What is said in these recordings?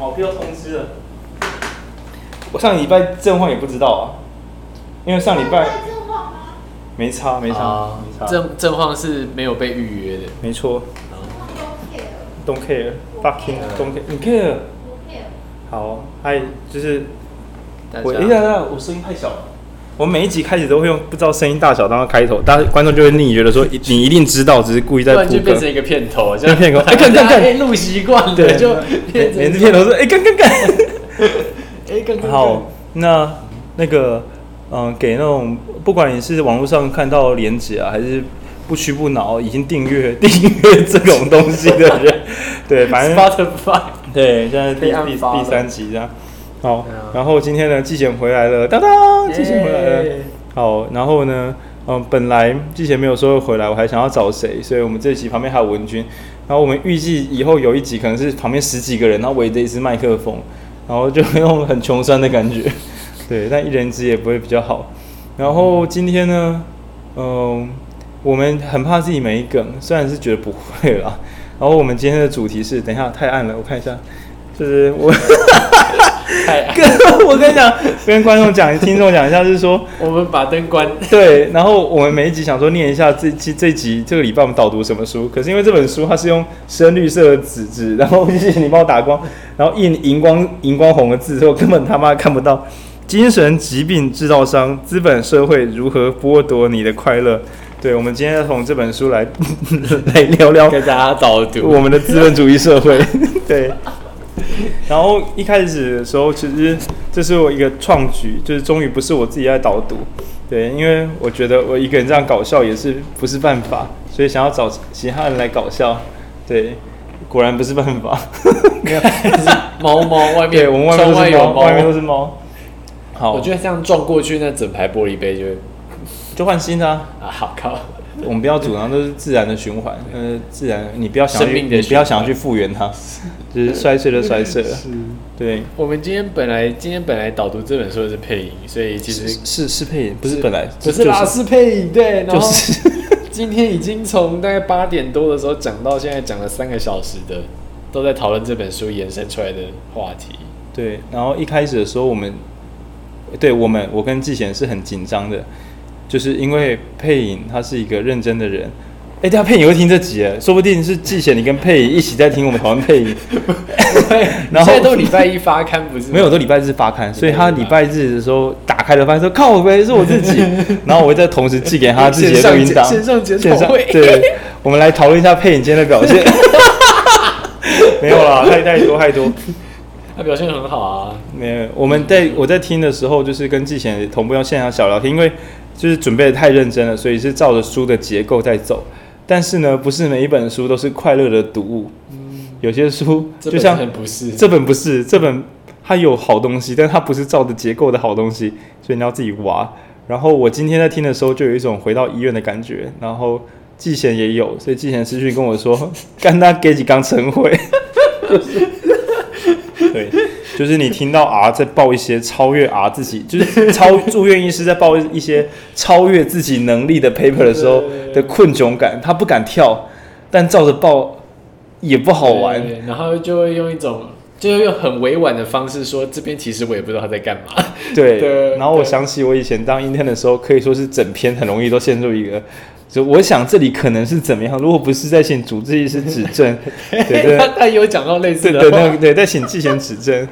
毛票通知了。我上礼拜正晃也不知道啊，因为上礼拜没差没差没差。正正晃是没有被预约的，没错。Don't care，fucking don't care，你 care？好，嗨，就是我哎呀，我声音太小了。我每一集开始都会用不知道声音大小当开头，大家观众就会腻，觉得说 你一定知道，只是故意在铺梗。就变成一个片头，像片头。哎，看看看，录习惯了，对，就每次片头说哎，看看看。哎，看看。好，那那个嗯，给那种不管你是网络上看到连结啊，还是不屈不挠已经订阅订阅这种东西的人，对，反正。Spotify。对，现在第第第三集这样。好，然后今天呢，季贤回来了，当当，季贤回来了。好，然后呢，嗯，本来季贤没有说会回来，我还想要找谁，所以我们这一集旁边还有文君。然后我们预计以后有一集可能是旁边十几个人，然后围着一支麦克风，然后就那种很穷酸的感觉。对，但一人一支也不会比较好。然后今天呢，嗯，我们很怕自己没梗，虽然是觉得不会啦。然后我们今天的主题是，等一下太暗了，我看一下，就是我。哥，我跟你讲，跟观众讲、听众讲一下，就是说，我们把灯关。对，然后我们每一集想说念一下这期这集这个礼拜我们导读什么书，可是因为这本书它是用深绿色的纸质，然后谢谢你帮我打光，然后印荧光荧光红的字，所以我根本他妈看不到。精神疾病制造商，资本社会如何剥夺你的快乐？对，我们今天要从这本书来来聊聊，给大家导读我们的资本主义社会。对。然后一开始的时候，其实这是我一个创举，就是终于不是我自己在导读，对，因为我觉得我一个人这样搞笑也是不是办法，所以想要找其他人来搞笑，对，果然不是办法。没有，是猫猫外面，对，我们外面都是猫，外面都是猫。好，我觉得这样撞过去，那整排玻璃杯就就换新的啊！好靠。我们不要主张都是自然的循环，呃，自然，你不要想去，你不要想要去复原它，就是摔碎了，摔碎了。是，对。我们今天本来今天本来导读这本书的是配音，所以其实是是，是配音，不是本来，不是啦，是配音，对。然后 今天已经从大概八点多的时候讲到现在，讲了三个小时的，都在讨论这本书延伸出来的话题。对，然后一开始的时候，我们对我们，我跟季贤是很紧张的。就是因为配影他是一个认真的人，哎、欸，等下配影会听这集，说不定是季贤你跟配影一起在听我们讨论配影。然后现在都礼拜一发刊不是？没有，都礼拜日发刊，所以他礼拜日的时候打开了发现说靠呗，是我自己。然后我会再同时寄给他自己的录音档，线上检讨会。对，我们来讨论一下配影今天的表现。没有啦，太太多太多。他表现很好啊。没有，我们在我在听的时候，就是跟季贤同步用线上小聊天，因为。就是准备的太认真了，所以是照着书的结构在走。但是呢，不是每一本书都是快乐的读物。嗯，有些书就像这本不是，这本不是，这本它有好东西，但它不是照着结构的好东西，所以你要自己挖。然后我今天在听的时候，就有一种回到医院的感觉。然后季贤也有，所以季贤私讯跟我说：“ 干他给几刚晨会。”对。就是你听到 R 在报一些超越 R 自己，就是超住院医师在报一些超越自己能力的 paper 的时候的困窘感，他不敢跳，但照着报也不好玩，然后就会用一种，就会用很委婉的方式说，这边其实我也不知道他在干嘛。对，对，然后我想起我以前当 intern 的时候，可以说是整篇很容易都陷入一个。就我想这里可能是怎么样？如果不是在请主治医师指正，对对，他他有讲到类似的，对对对，在请季贤指正。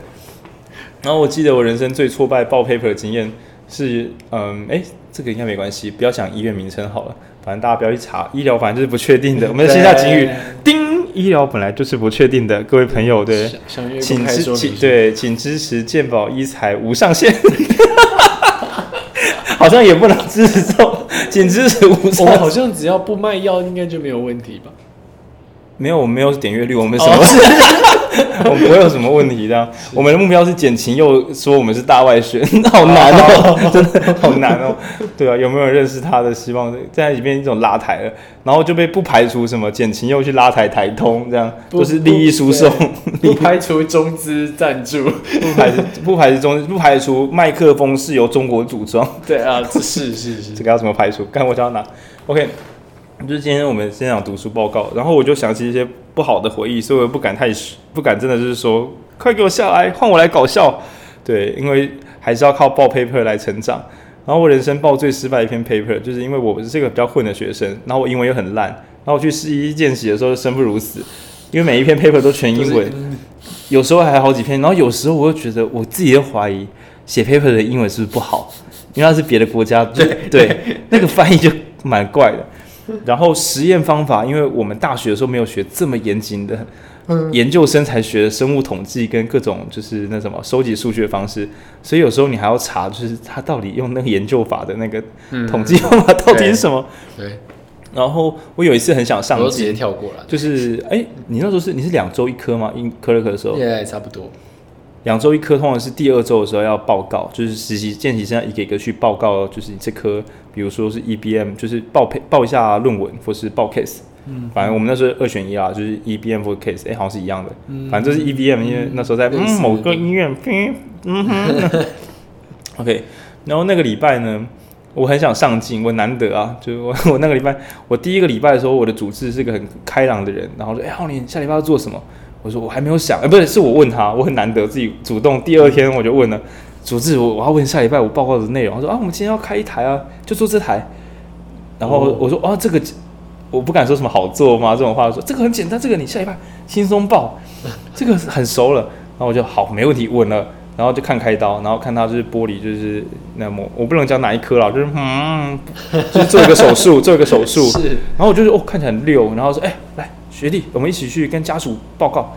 然后我记得我人生最挫败报 paper 的经验是，嗯，哎，这个应该没关系，不要讲医院名称好了，反正大家不要去查，医疗反正就是不确定的。我们先下警语，叮，医疗本来就是不确定的，各位朋友，对，请支请对，请支持健保医材无上限。好像也不能接受，仅支持无上。我们好像只要不卖药，应该就没有问题吧？没有，我们没有点阅率，我们什么事？我们不会有什么问题。的，我们的目标是减轻，又说我们是大外宣，好难哦，真的好难哦。对啊，有没有人认识他的？希望在里面一种拉抬了，然后就被不排除什么减轻又去拉抬台通，这样都是利益输送，不排除中资赞助，不排除不排除中不排除麦克风是由中国组装。对啊，是是是，这个要怎么排除？看我想要拿。OK，就是今天我们先讲读书报告，然后我就想起一些不好的回忆，所以我不敢太不敢真的就是说快给我下来，换我来搞笑。对，因为还是要靠报 paper 来成长。然后我人生报最失败一篇 paper，就是因为我是这个比较混的学生，然后我英文又很烂，然后我去试一见习的时候生不如死，因为每一篇 paper 都全英文，有时候还好几篇，然后有时候我又觉得我自己都怀疑写 paper 的英文是不是不好，因为它是别的国家，对对，那个翻译就蛮怪的。然后实验方法，因为我们大学的时候没有学这么严谨的。研究生才学的生物统计跟各种就是那什么收集数据的方式，所以有时候你还要查，就是他到底用那个研究法的那个统计方法到底是什么？嗯、对。然后我有一次很想上进，直接跳过了。就是哎，你那时候是你是两周一科吗？一科了科的时候，对，差不多。两周一科，通常是第二周的时候要报告，就是实习见习生要一个一个去报告，就是你这科，比如说是 EBM，就是报配报一下论文或是报 case。嗯，反正我们那时候二选一啊，就是 EBM for case，哎、欸，好像是一样的。嗯，反正就是 EBM，因为那时候在嗯某个医院，嗯哼。OK，然后那个礼拜呢，我很想上进，我难得啊，就是我 我那个礼拜，我第一个礼拜的时候，我的主治是个很开朗的人，然后说，哎、欸，浩年下礼拜要做什么？我说我还没有想，哎、欸，不是，是我问他，我很难得自己主动。第二天我就问了主治，我我要问下礼拜我报告的内容。他说啊，我们今天要开一台啊，就做这台。然后我说啊，这个。我不敢说什么好做吗？这种话说这个很简单，这个你下礼拜轻松报，这个很熟了。然后我就好，没问题，稳了。然后就看开刀，然后看他就是玻璃，就是那么我不能讲哪一颗了，就是嗯，就是做一个手术，做一个手术。是。然后我就是哦，看起来很溜。然后说哎，来学弟，我们一起去跟家属报告。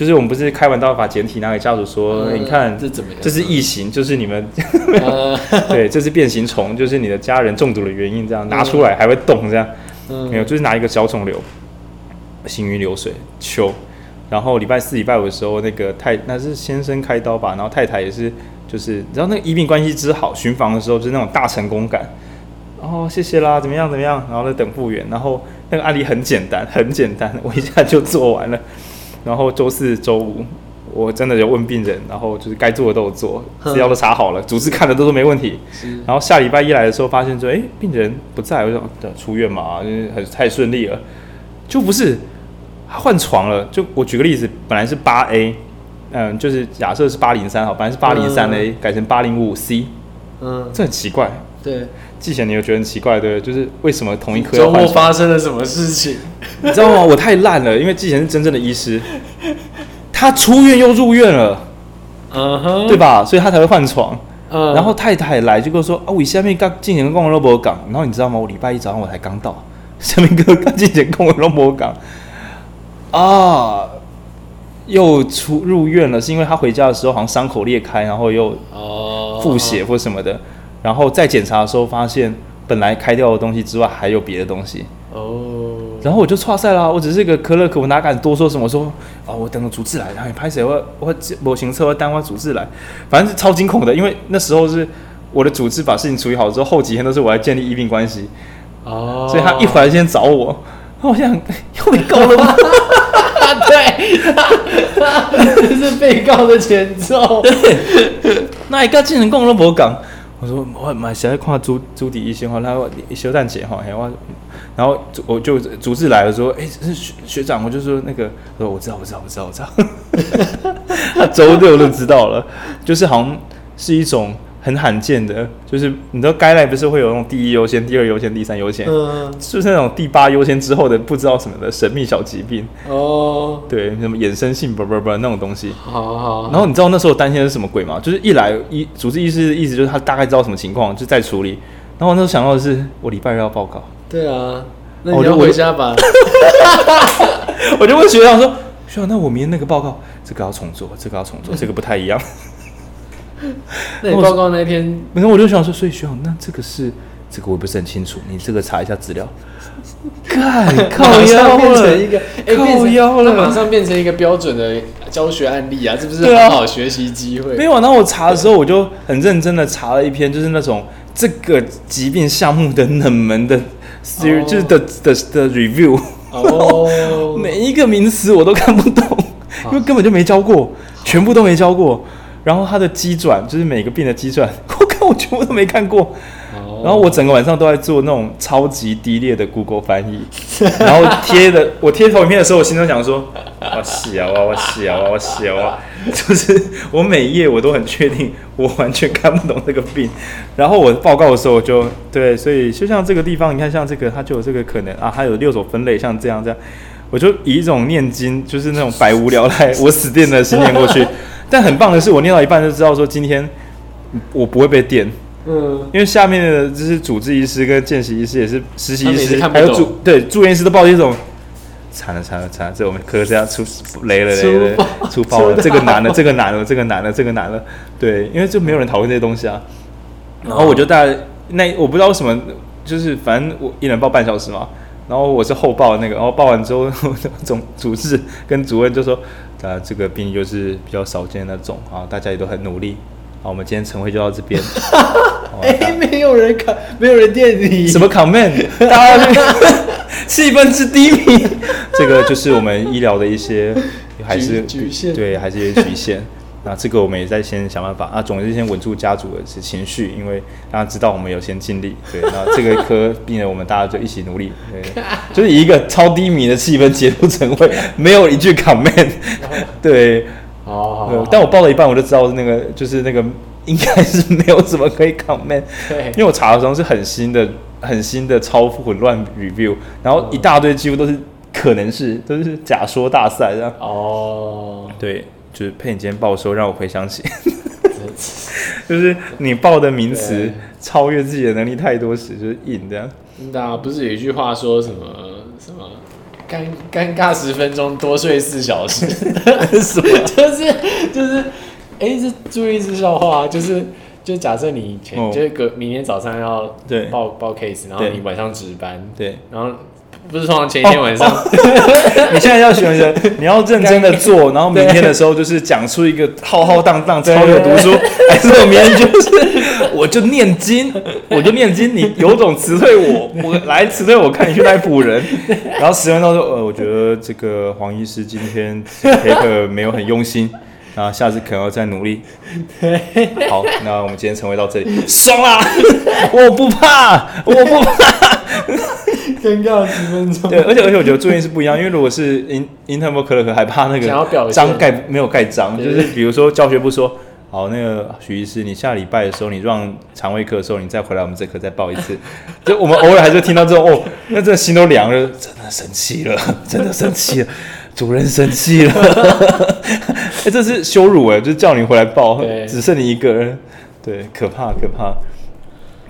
就是我们不是开完刀把简体拿给家属说，嗯、你看这怎么样？这是异形，就是你们、嗯、对，这是变形虫，就是你的家人中毒的原因。这样拿出来还会动这样。嗯、没有，就是拿一个小肿瘤，行云流水，秋。然后礼拜四、礼拜五的时候，那个太那是先生开刀吧，然后太太也是，就是你知道那个医病关系之好，巡房的时候就是那种大成功感。然后谢谢啦，怎么样怎么样？然后在等复原。然后那个案例很简单，很简单，我一下就做完了。然后周四、周五。我真的有问病人，然后就是该做的都有做，资料都查好了，主治看的都说没问题。然后下礼拜一来的时候，发现说，哎，病人不在，我说出院嘛，就是很太顺利了，就不是他换床了。就我举个例子，本来是八 A，嗯，就是假设是八零三好，本来是八零三 A，改成八零五 C，嗯，这很奇怪。对，季贤，你有觉得很奇怪对？就是为什么同一科周末发生了什么事情？你知道吗？我太烂了，因为季贤是真正的医师。他出院又入院了，嗯哼，对吧？所以他才会换床。嗯，然后太太来就跟我说：“啊，我下面刚进行共和罗港。”然后你知道吗？我礼拜一早上我才刚到，下面哥刚进行共和罗港，啊，又出入院了，是因为他回家的时候好像伤口裂开，然后又腹血或什么的，然后再检查的时候发现本来开掉的东西之外还有别的东西。哦。然后我就岔赛啦，我只是一个可乐可，我哪敢多说什么？说哦，我等个主治来，然后你拍谁？我我我行车，我单我主治来，反正是超惊恐的，因为那时候是我的主治把事情处理好之后，后几天都是我来建立医病关系。哦，所以他一回来先找我，我想又被告了吗？对，这 是被告的前奏。那一个竟然跟我都无讲，我说我蛮喜欢看朱朱迪医生哈，他休战姐哈，我。然后我就逐字来了，说：“哎，是学学长。”我就说：“那个，说我知道，我知道，我知道，我知道。”他周六就知道了，就是好像是一种很罕见的，就是你知道，该来不是会有那种第一优先、第二优先、第三优先，嗯，就是那种第八优先之后的不知道什么的神秘小疾病哦，对，什么衍生性不不不那种东西。好好，好。然后你知道那时候担心的是什么鬼吗？就是一来一主治医师的意思就是他大概知道什么情况，就在处理。然后我那时候想到的是，我礼拜二要报告。对啊，那我就回家吧。我就问学长说：“学长，那我明天那个报告，这个要重做，这个要重做，这个不太一样。” 那你报告那天，然后我就想说：“所以学长，那这个是这个我不是很清楚，你这个查一下资料。”看，靠腰变成一个，靠腰了，马上变成一个标准的教学案例啊！这不是很好学习机会？没有，然后我查的时候，我就很认真的查了一篇，就是那种这个疾病项目的冷门的。是，就是的的的 review，哦，每一个名词我都看不懂，因为根本就没教过，全部都没教过。然后它的机转，就是每个病的机转，我看我全部都没看过。然后我整个晚上都在做那种超级低劣的 Google 翻译，然后贴的 我贴投影片的时候，我心中想说，我洗啊，我我洗啊，我洗啊，就是我每一页我都很确定，我完全看不懂这个病。然后我报告的时候我就对，所以就像这个地方，你看像这个，它就有这个可能啊，它有六种分类，像这样这样，我就以一种念经，就是那种百无聊赖，我死定了，心念过去。但很棒的是，我念到一半就知道说今天我不会被电。嗯，因为下面的就是主治医师跟见习医师也是实习医师，还有住对住院医师都报这种，惨了惨了惨了，这我们科这样出雷了雷了，出爆。了，这个难了这个难了这个难了这个难了，对，因为就没有人讨论这些东西啊。然后我就大概那我不知道为什么，就是反正我一人报半小时嘛，然后我是后报的那个，然后报完之后 总主治跟主任就说，啊这个病就是比较少见的那种啊，大家也都很努力。好，我们今天晨会就到这边。哎、欸，没有人看，没有人电你。什么 comment？大家气氛之低迷。这个就是我们医疗的一些还是局限，对，还是一些局限。那这个我们也在先想办法啊，总之先稳住家族的情绪，因为大家知道我们有先尽力。对，那这个科病人我们大家就一起努力。对，就是以一个超低迷的气氛结束晨会，没有一句 comment。对。哦，但我报了一半，我就知道那个就是那个应该是没有什么可以 comment，对因为我查的时候是很新的、很新的超混乱 review，然后一大堆几乎都是可能是都是假说大赛这样。哦，对，就是佩你今天报的时候让我回想起，就是你报的名词超越自己的能力太多时，就是硬这样。那不是有一句话说什么什么？尴尴尬十分钟，多睡四小时，什么？就是就是，哎、欸，是注意是笑话，就是就假设你前、哦、就是隔明天早上要对报报 case，然后你晚上值班，对，然后。不是通常前一天晚上，哦哦、你现在要选择，你要认真的做，然后明天的时候就是讲出一个浩浩荡荡、超有读书，还是我明天就是我就念经，我就念经，你有种辞退我，我来辞退我，看你去来补人，然后十分钟说，呃，我觉得这个黄医师今天 paper 没有很用心，然后下次可能要再努力。好，那我们今天晨会到这里，爽啦！我不怕，我不怕。尴尬十分钟。对，而且而且我觉得住院是不一样，因为如果是 in internal clerk 还怕那个章盖没有盖章，就是比如说教学部说，好，那个许医师，你下礼拜的时候你让肠胃科的时候，你再回来我们这科再报一次。就我们偶尔还是听到这种哦，那真的心都凉了，真的生气了，真的生气了，主任生气了。哎、欸，这是羞辱哎，就是叫你回来报，只剩你一个人，对，可怕可怕。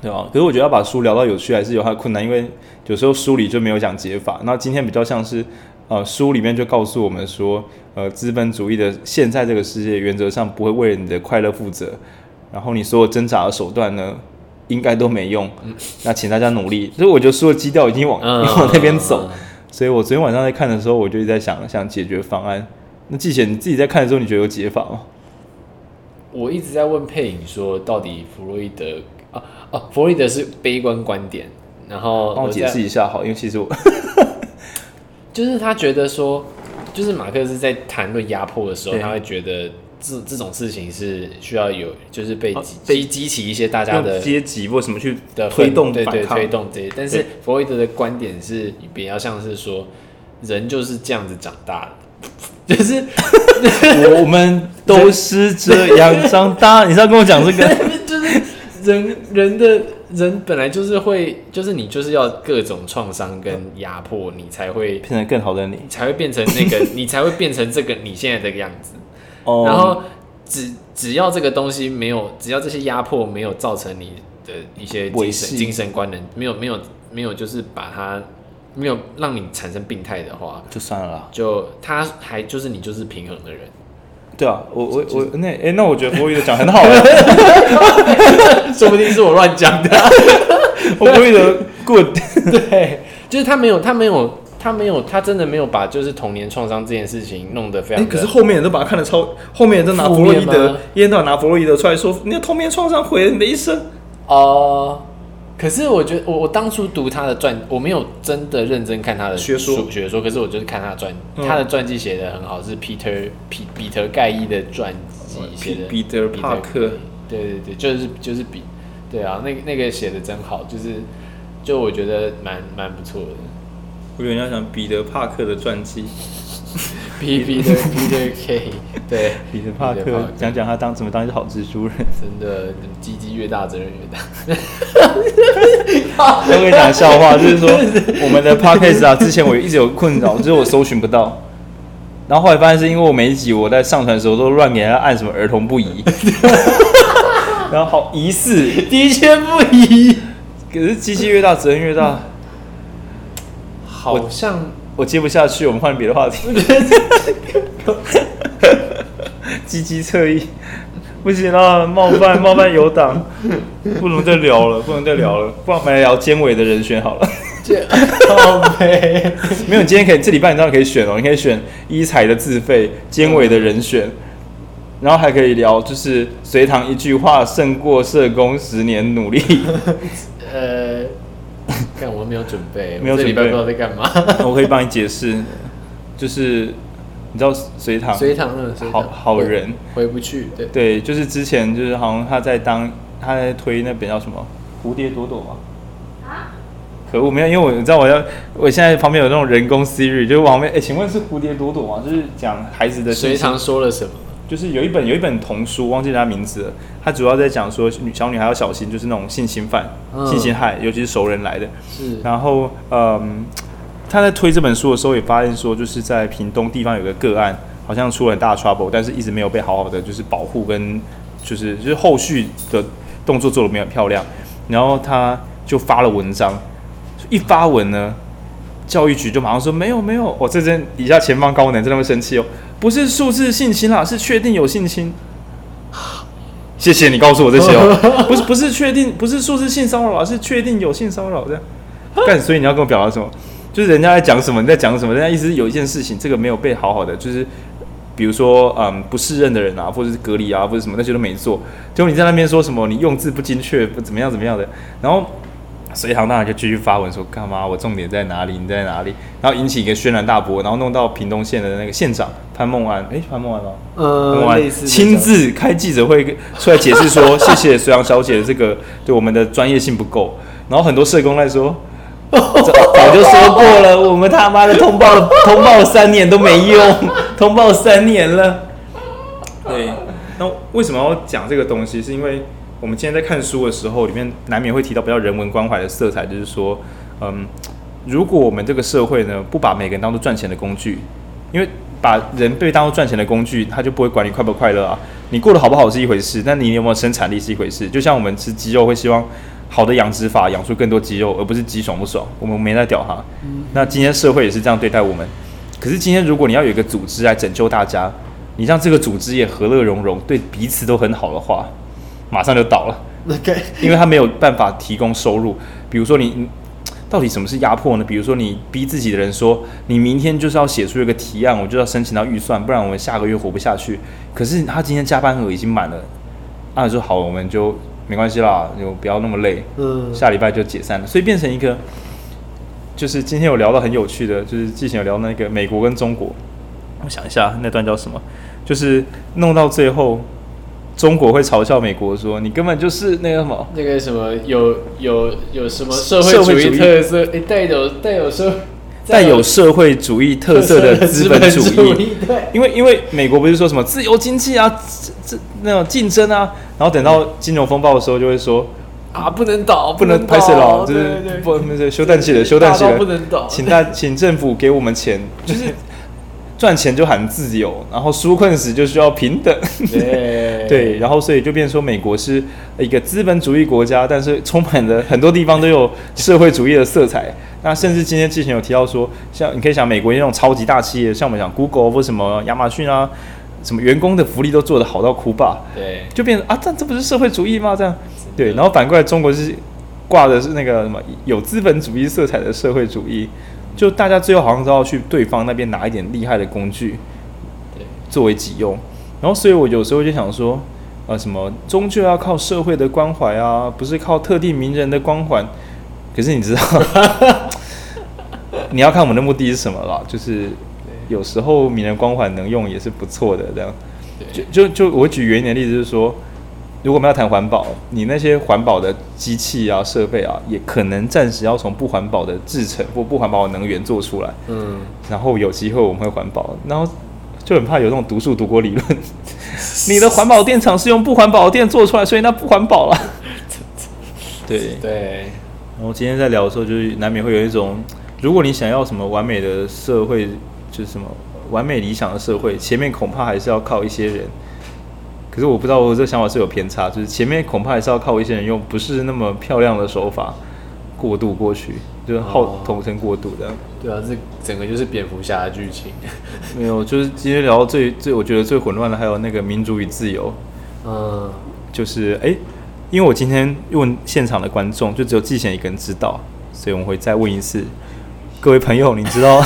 对吧？可是我觉得要把书聊到有趣还是有它的困难，因为有时候书里就没有讲解法。那今天比较像是，呃，书里面就告诉我们说，呃，资本主义的现在这个世界原则上不会为了你的快乐负责，然后你所有挣扎的手段呢，应该都没用。那请大家努力。所以我觉得书的基调已经往往那边走。所以我昨天晚上在看的时候，我就一直在想想解决方案。那季贤你自己在看的时候，你觉得有解法吗？我一直在问佩影说，到底弗洛伊德。啊哦，弗洛伊德是悲观观点，然后帮我解释一下好，因为其实我 就是他觉得说，就是马克思在谈论压迫的时候，他会觉得这这种事情是需要有，就是被被激起一些大家的阶级或什么去的推动，对对推动这些。但是弗洛伊德的观点是比较像是说，人就是这样子长大的，就是 我们都是这样长大。你是要跟我讲这个？就是。人人的人本来就是会，就是你就是要各种创伤跟压迫，你才会变成更好的你，才会变成那个，你才会变成这个你现在这个样子。哦。然后只只要这个东西没有，只要这些压迫没有造成你的一些精神精神观能，没有没有没有，就是把它没有让你产生病态的话，就算了啦。就他还就是你就是平衡的人。对啊，我我我那哎、欸，那我觉得弗洛伊德讲很好，说不定是我乱讲的。弗洛伊德 good，对，就是他没有，他没有，他没有，他真的没有把就是童年创伤这件事情弄得非常、欸。可是后面人都把他看得超，后面人都拿弗洛伊德，一天到晚拿弗洛伊德出来说，你的童年创伤毁了你的一生。哦、uh。可是我觉得，我我当初读他的传，我没有真的认真看他的学说学说。可是我就是看他的传，嗯、他的传记写的很好，是 Peter 彼彼得盖伊的传记写的。彼得帕克。对对对，就是就是比对啊，那那个写的真好，就是就我觉得蛮蛮不错的。我有点想彼得帕克的传记。彼彼得彼得 K，对，彼得帕克讲讲他当怎么当一只好蜘蛛人。真的，鸡鸡越大责任越大。我跟你讲笑话，就是说我们的 Podcast 啊，之前我一直有困扰，就是我搜寻不到。然后后来发现是因为我每一集我在上传的时候都乱给人家按什么儿童不宜，然后好疑似，的确不宜。可是机器越大责任越大，好像。我接不下去，我们换别的话题。积极侧翼，不行了，冒犯冒犯有党，不能再聊了，不能再聊了，不然我们来聊监委的人选好了。好呗，没有，你今天可以这礼拜你当然可以选哦，你可以选医材的自费监委的人选，然后还可以聊就是隋唐一句话胜过社工十年努力。呃。看，我没有准备，没有准备，这礼拜不知道在干嘛。我可以帮你解释，就是你知道隋唐，隋棠好好人回不去，对对，就是之前就是好像他在当他在推那本叫什么蝴蝶朵朵吗，啊，可恶，没有，因为我你知道我要我现在旁边有那种人工 Siri，就是旁边哎、欸，请问是蝴蝶朵朵吗？就是讲孩子的。隋唐说了什么？就是有一本有一本童书，忘记他名字了。他主要在讲说女小女孩要小心，就是那种性侵犯、嗯、性侵害，尤其是熟人来的。是。然后，嗯，他在推这本书的时候，也发现说，就是在屏东地方有个个案，好像出了很大的 trouble，但是一直没有被好好的就是保护跟就是就是后续的动作做的没有漂亮。然后他就发了文章，一发文呢，教育局就马上说没有没有，我、哦、这边底下前方高能，真的会生气哦。不是数字性侵啦，是确定有性侵。谢谢你告诉我这些哦，不是不是确定，不是数字性骚扰，是确定有性骚扰这样。干，所以你要跟我表达什么？就是人家在讲什么，你在讲什么？人家意思是有一件事情，这个没有被好好的，就是比如说嗯不适任的人啊，或者是隔离啊，或者什么那些都没做，结果你在那边说什么，你用字不精确，不怎么样怎么样的，然后。隋棠当然就继续发文说干嘛？我重点在哪里？你在哪里？然后引起一个轩然大波，然后弄到屏东县的那个县长潘孟安，诶，潘孟安吗？呃，潘孟安亲自开记者会出来解释说，谢谢隋棠小姐的这个对我们的专业性不够。然后很多社工在说，早就说过了，我们他妈的通报了，通报了三年都没用，通报三年了。对，那为什么要讲这个东西？是因为。我们今天在看书的时候，里面难免会提到比较人文关怀的色彩，就是说，嗯，如果我们这个社会呢，不把每个人当做赚钱的工具，因为把人被当做赚钱的工具，他就不会管你快不快乐啊。你过得好不好是一回事，但你有没有生产力是一回事。就像我们吃鸡肉会希望好的养殖法养出更多鸡肉，而不是鸡爽不爽。我们没在屌哈。那今天社会也是这样对待我们。可是今天如果你要有一个组织来拯救大家，你让这个组织也和乐融融，对彼此都很好的话。马上就倒了因为他没有办法提供收入。比如说你，到底什么是压迫呢？比如说你逼自己的人说，你明天就是要写出一个提案，我就要申请到预算，不然我们下个月活不下去。可是他今天加班额已经满了，按说好，我们就没关系啦，就不要那么累，嗯，下礼拜就解散了。所以变成一个，就是今天有聊到很有趣的，就是之前有聊那个美国跟中国，我想一下那段叫什么，就是弄到最后。中国会嘲笑美国说：“你根本就是那个什么，那个什么有有有什么社会主义特色？诶，带有带有社带有社会主义特色的资本主义。对，因为因为美国不是说什么自由经济啊，这这那种竞争啊，然后等到金融风暴的时候就会说啊，不能倒，不能拍摄了，就是不那个休战期了，休战期了，不能倒，请大 请政府给我们钱，就是。”赚钱就喊自由，然后纾困时就需要平等。对，对，然后所以就变成说美国是一个资本主义国家，但是充满了很多地方都有社会主义的色彩。那甚至今天之前有提到说，像你可以想美国那种超级大企业，像我们讲 Google 或什么亚马逊啊，什么员工的福利都做得好到哭吧？对，就变成啊，这这不是社会主义吗？这样，对，然后反过来中国是挂的是那个什么有资本主义色彩的社会主义。就大家最后好像都要去对方那边拿一点厉害的工具，对，作为己用。然后，所以我有时候就想说，呃，什么终究要靠社会的关怀啊，不是靠特定名人的光环。可是你知道，你要看我们的目的是什么啦？就是有时候名人光环能用也是不错的，这样。就就就我举原点的例子就是说，如果我们要谈环保，你那些环保的机器啊、设备啊，也可能暂时要从不环保的制成或不环保的能源做出来。嗯，然后有机会我们会环保，然后就很怕有那种毒树毒锅理论。你的环保电厂是用不环保的电做出来，所以那不环保了。对对。然后今天在聊的时候，就是难免会有一种，如果你想要什么完美的社会，就是什么完美理想的社会，前面恐怕还是要靠一些人。可是我不知道我这个想法是有偏差，就是前面恐怕还是要靠一些人用不是那么漂亮的手法过渡过去，就是后统称过渡的。对啊，这整个就是蝙蝠侠的剧情。没有，就是今天聊到最最我觉得最混乱的还有那个民主与自由。嗯，就是哎、欸，因为我今天问现场的观众，就只有季贤一个人知道，所以我们会再问一次，各位朋友，你知道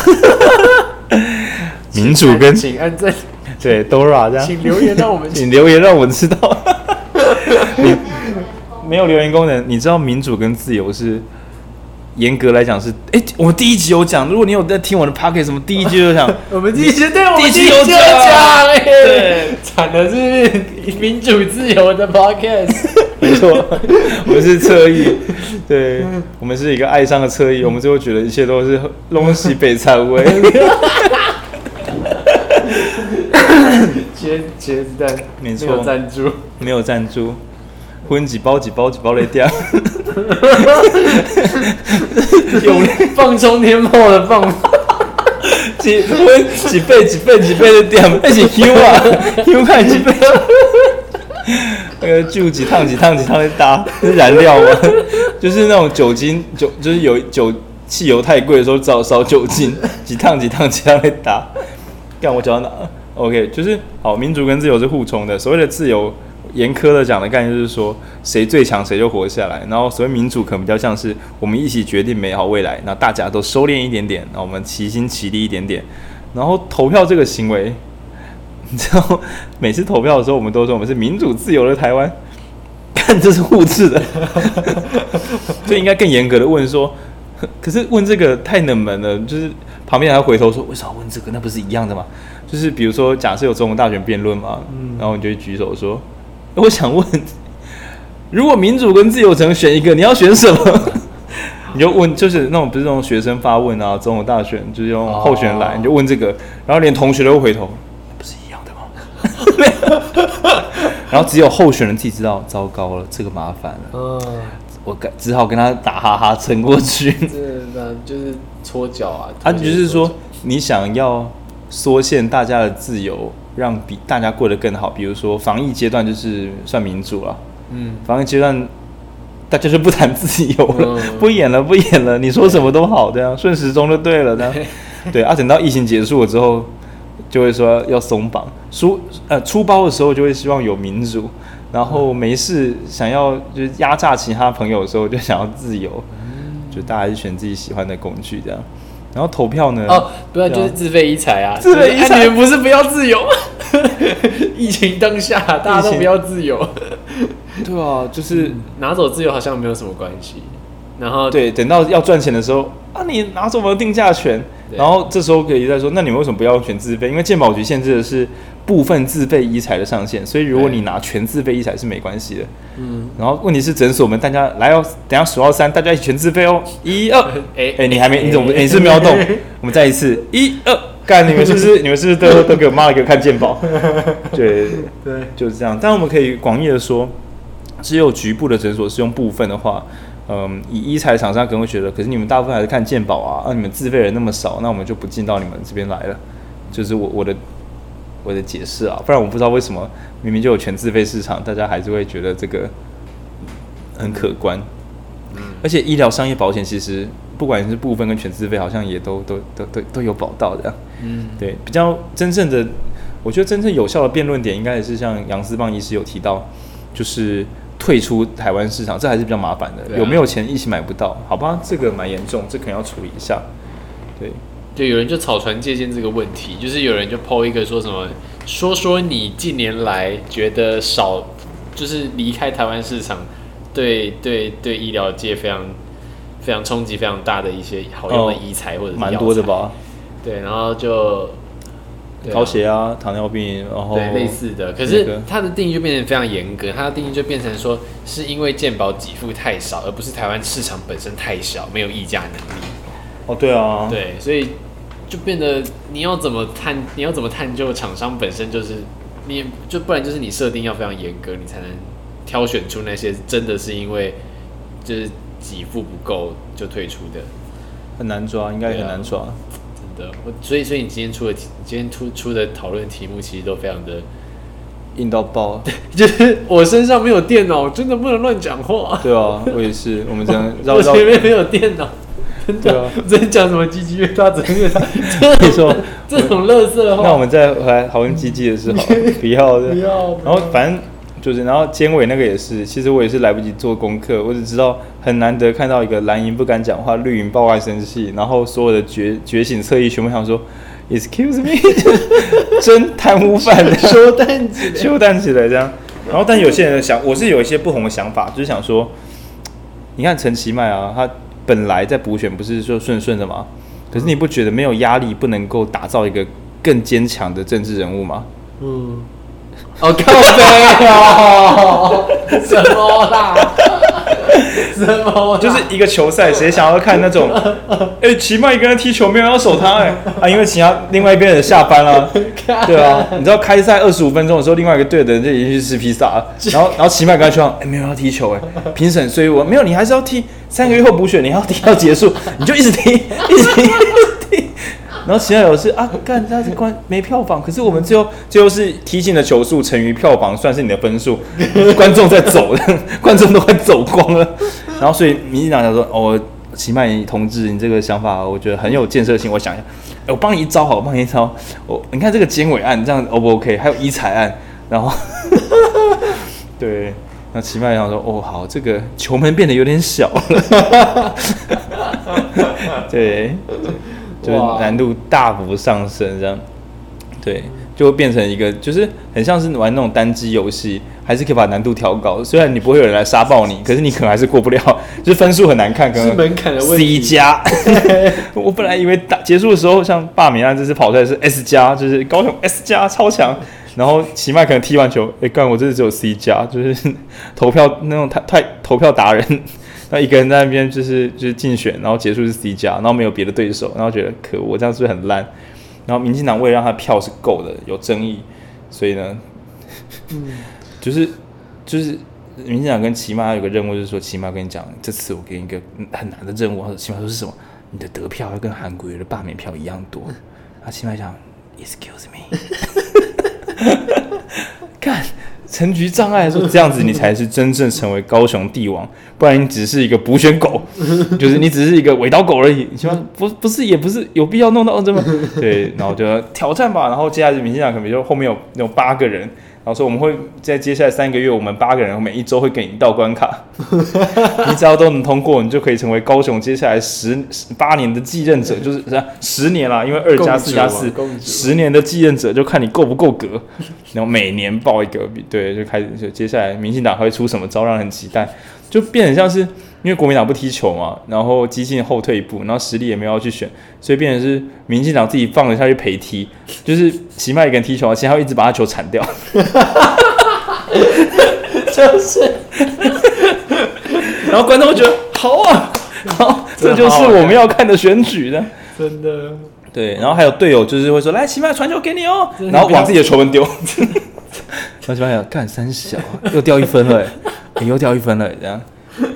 民主跟请按赞。对，Dora 这样，请留言让我们，请留言让我们知道。你没有留言功能，你知道民主跟自由是严格来讲是？哎、欸，我们第一集有讲，如果你有在听我的 p o c k e t 什么第一集就讲，我们第一集对，我们第一集有讲，对，惨的是民主自由的 p o c k e t 没错，我们是侧翼，对，我们是一个爱上的侧翼，我们最后觉得一切都是东西北菜味。茄茄子蛋，没错，没有赞助，没有赞助，分几包几包几包的掉，有放冲天炮的放，几分几倍几倍几倍的掉，那是 Q 啊，Q 看几倍，那个就几趟几趟几趟的搭，是燃料吗？就是那种酒精酒，就是有酒汽油太贵的时候，找烧酒精，几趟几趟几趟的打，干我讲到哪？OK，就是好，民主跟自由是互冲的。所谓的自由，严苛的讲的概念就是说，谁最强谁就活下来。然后所谓民主，可能比较像是我们一起决定美好未来，那大家都收敛一点点，那我们齐心齐力一点点。然后投票这个行为，你知道，每次投票的时候，我们都说我们是民主自由的台湾，看这是互斥的，就应该更严格的问说，可是问这个太冷门了，就是旁边还回头说，为啥问这个？那不是一样的吗？就是比如说，假设有总统大选辩论嘛，嗯、然后你就举手说：“ 我想问，如果民主跟自由只能选一个，你要选什么？” 你就问，就是那种不是那种学生发问啊，总统大选就是用候选人来，哦、你就问这个，然后连同学都会回头，不是一样的吗？然后只有候选人自己知道，糟糕了，这个麻烦了，嗯、我只好跟他打哈哈撑过去。这就是搓脚啊，他就是说你想要。缩限大家的自由，让比大家过得更好。比如说防疫阶段就是算民主了，嗯，防疫阶段大家就不谈自由了，嗯、不演了，不演了，你说什么都好，这样 顺时钟就对了，这样对啊。等到疫情结束了之后，就会说要松绑，出呃出包的时候就会希望有民主，然后没事想要就是压榨其他朋友的时候就想要自由，就大家就选自己喜欢的工具这样。然后投票呢？哦，不要就是自费医材啊！自费医材，你们不是不要自由？疫情当下，大家都不要自由。对啊，就是、嗯、拿走自由好像没有什么关系。然后对，等到要赚钱的时候啊，你拿走我们的定价权。然后这时候可以再说，那你们为什么不要选自费？因为鉴宝局限制的是。部分自费医材的上限，所以如果你拿全自费医材是没关系的。嗯，然后问题是诊所们大家来哦，等下数到三，大家一起全自费哦，一二，哎哎，你还没，你怎么，你是没有动？我们再一次，一二，干，你们是不是，你们是不是都都给我妈给我看鉴宝？对对，就是这样。但我们可以广义的说，只有局部的诊所是用部分的话，嗯，以医材厂商可能会觉得，可是你们大部分还是看健保啊，那你们自费人那么少，那我们就不进到你们这边来了。就是我我的。我的解释啊，不然我不知道为什么明明就有全自费市场，大家还是会觉得这个很可观。嗯，而且医疗、商业保险其实不管是部分跟全自费，好像也都都都都都有保到的。嗯，对，比较真正的，我觉得真正有效的辩论点，应该也是像杨思棒医师有提到，就是退出台湾市场，这还是比较麻烦的。啊、有没有钱一起买不到？好吧，这个蛮严重，这可能要处理一下。对。就有人就草船借箭这个问题，就是有人就 po 一个说什么，说说你近年来觉得少，就是离开台湾市场，对对对医疗界非常非常冲击非常大的一些好用的医材或者蛮多的吧？对，然后就高血压、糖尿病，然后对类似的。可是它的定义就变成非常严格，它的定义就变成说，是因为健保给付太少，而不是台湾市场本身太小，没有议价能力。哦，对啊，对，所以就变得你要怎么探，你要怎么探究厂商本身就是，你就不然就是你设定要非常严格，你才能挑选出那些真的是因为就是给付不够就退出的。很难抓，应该很难抓，真的。我所以所以你今天出的，今天出出的讨论题目其实都非常的硬到爆。就是我身上没有电脑，真的不能乱讲话。对啊，我也是。我们这样 绕绕，我前面没有电脑，真的。啊、我在讲什么鸡鸡越大，整个越大。你说这种乐色话。那我们再来讨论鸡鸡的事好，不要的。不要。然后反正。就是，然后监委那个也是，其实我也是来不及做功课，我只知道很难得看到一个蓝银不敢讲话，绿营爆外生气，然后所有的觉觉醒侧翼全部想说，excuse me，真贪污犯，修蛋子，修蛋起来这样。然后，但有些人想，我是有一些不同的想法，就是想说，你看陈其迈啊，他本来在补选不是说顺顺的吗？可是你不觉得没有压力不能够打造一个更坚强的政治人物吗？嗯。哦，靠背哦，什么啦？什么？就是一个球赛，谁想要看那种？哎、欸，奇迈一个人踢球，没有人要守他哎、欸！啊，因为其他另外一边人下班 了，对啊。你知道开赛二十五分钟的时候，另外一个队的人就已经去吃披萨了，然后然后奇迈跟他说，哎，没有人要踢球哎、欸，评审所以我没有，你还是要踢，三个月后补选，你还要踢到结束，你就一直踢，一直踢。然后其他有是啊，干这样子关没票房，可是我们最后最后是提醒的球数乘于票房，算是你的分数。观众在走，观众都快走光了。然后所以民进党想说，哦，其迈同志，你这个想法我觉得很有建设性。我想一下，我帮你一招好，我帮你一招。我你看这个监委案这样 O 不 OK？还有一彩案，然后 对，那齐迈想说，哦好，这个球门变得有点小了。对。就是难度大幅上升，这样，对，就会变成一个，就是很像是玩那种单机游戏，还是可以把难度调高。虽然你不会有人来杀爆你，可是你可能还是过不了，就是分数很难看，可能门槛的问题。C 加，我本来以为打结束的时候，像罢免案这次跑出来是 S 加，就是高雄 S 加超强，然后奇迈可能踢完球，哎、欸，干我这次只有 C 加，就是 投票那种太太投票达人。那一个人在那边就是就是竞选，然后结束是 C 加，然后没有别的对手，然后觉得可恶，我这样是不是很烂？然后民进党为了让他票是够的，有争议，所以呢，嗯，就是就是民进党跟其迈有个任务，就是说其迈跟你讲，这次我给你一个很难的任务，或者其迈说是什么？你的得票要跟韩国瑜的罢免票一样多。啊，其迈讲，Excuse me，看。陈局障碍说这样子，你才是真正成为高雄帝王，不然你只是一个补选狗，就是你只是一个尾刀狗而已。你希望不不是也不是有必要弄到这么对，然后就挑战吧。然后接下来民进党可能就后面有有八个人。然后说我们会在接下来三个月，我们八个人每一周会给你一道关卡，你只要都能通过，你就可以成为高雄接下来十八年的继任者，就是十年啦，因为二加四加四，十年的继任者就看你够不够格。然后每年报一个，对，就开始就接下来民进党会出什么招，让人很期待，就变得像是。因为国民党不踢球嘛，然后激进后退一步，然后实力也没有要去选，所以变成是民进党自己放了下去陪踢，就是其迈一个人踢球，其实他会一直把他球铲掉，就是，然后观众会觉得好啊，好，这就是我们要看的选举的，真的，对，然后还有队友就是会说，来，其迈传球给你哦，然后往自己的球门丢，然后其迈想干三小，又掉一分了，你又掉一分了，这样。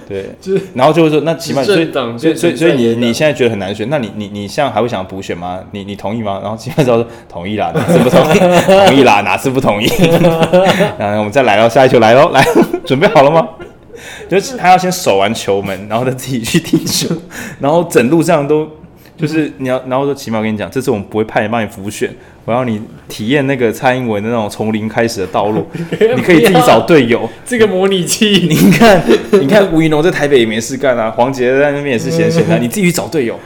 对，然后就会说，那起码所以所以所以所以你你现在觉得很难选，那你你你现在还会想要补选吗？你你同意吗？然后起码说同意啦，哪次不同意？同意啦，哪次不同意？然后 我们再来到下一球来喽，来，准备好了吗？就是他要先守完球门，然后他自己去踢球，然后整路上都。就是你要，然后说起码我跟你讲，这次我们不会派人帮你辅选，我要你体验那个蔡英文的那种从零开始的道路，你可以自己找队友。这个模拟器，你看，你看吴怡农在台北也没事干啊，黄杰在那边也是闲闲的，你自己去找队友，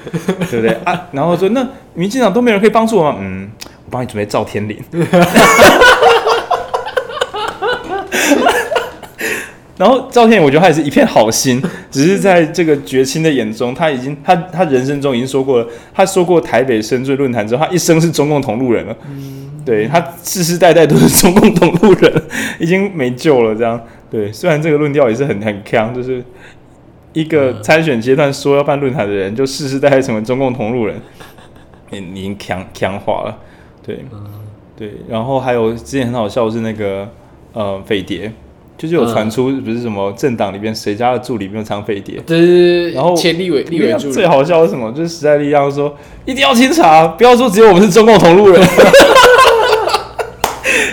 对不对啊？然后说那民进党都没人可以帮助我吗？嗯，我帮你准备赵天麟。然后赵天麟，我觉得他也是一片好心，只是在这个绝亲的眼中，他已经他他人生中已经说过了，他说过台北深圳论坛之后，他一生是中共同路人了。对他世世代代都是中共同路人，已经没救了。这样对，虽然这个论调也是很很强，就是一个参选阶段说要办论坛的人，就世世代代成为中共同路人，你已经强强化了。对，对，然后还有之前很好笑的是那个呃飞碟。就是有传出不是什么政党里边谁家的助理没有唱飞碟，对对对，然后前立委立委助理最好笑是什么？就是时代力量说一定要清查，不要说只有我们是中共同路人。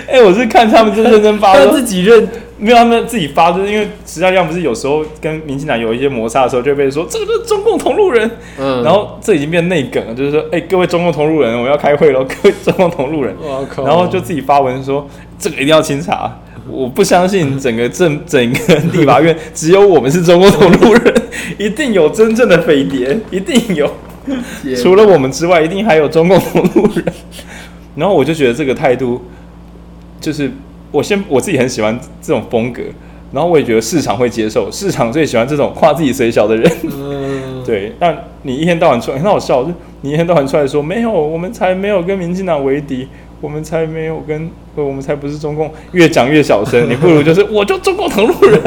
哎、欸，我是看他们真认真发，他自己认没有他们自己发，就是因为时代力量不是有时候跟民进党有一些摩擦的时候，就会被说这个就是中共同路人。嗯，然后这已经变内梗了，就是说哎、欸，各位中共同路人，我要开会了，各位中共同路人，然后就自己发文说这个一定要清查。我不相信整个政 整个立法院只有我们是中共同路人，一定有真正的匪谍，一定有。除了我们之外，一定还有中共同路人。然后我就觉得这个态度，就是我先我自己很喜欢这种风格，然后我也觉得市场会接受，市场最喜欢这种夸自己水小的人。对，但你一天到晚出来很好笑，就你一天到晚出来说没有，我们才没有跟民进党为敌。我们才没有跟，我们才不是中共，越讲越小声。你不如就是，我就中共同路人。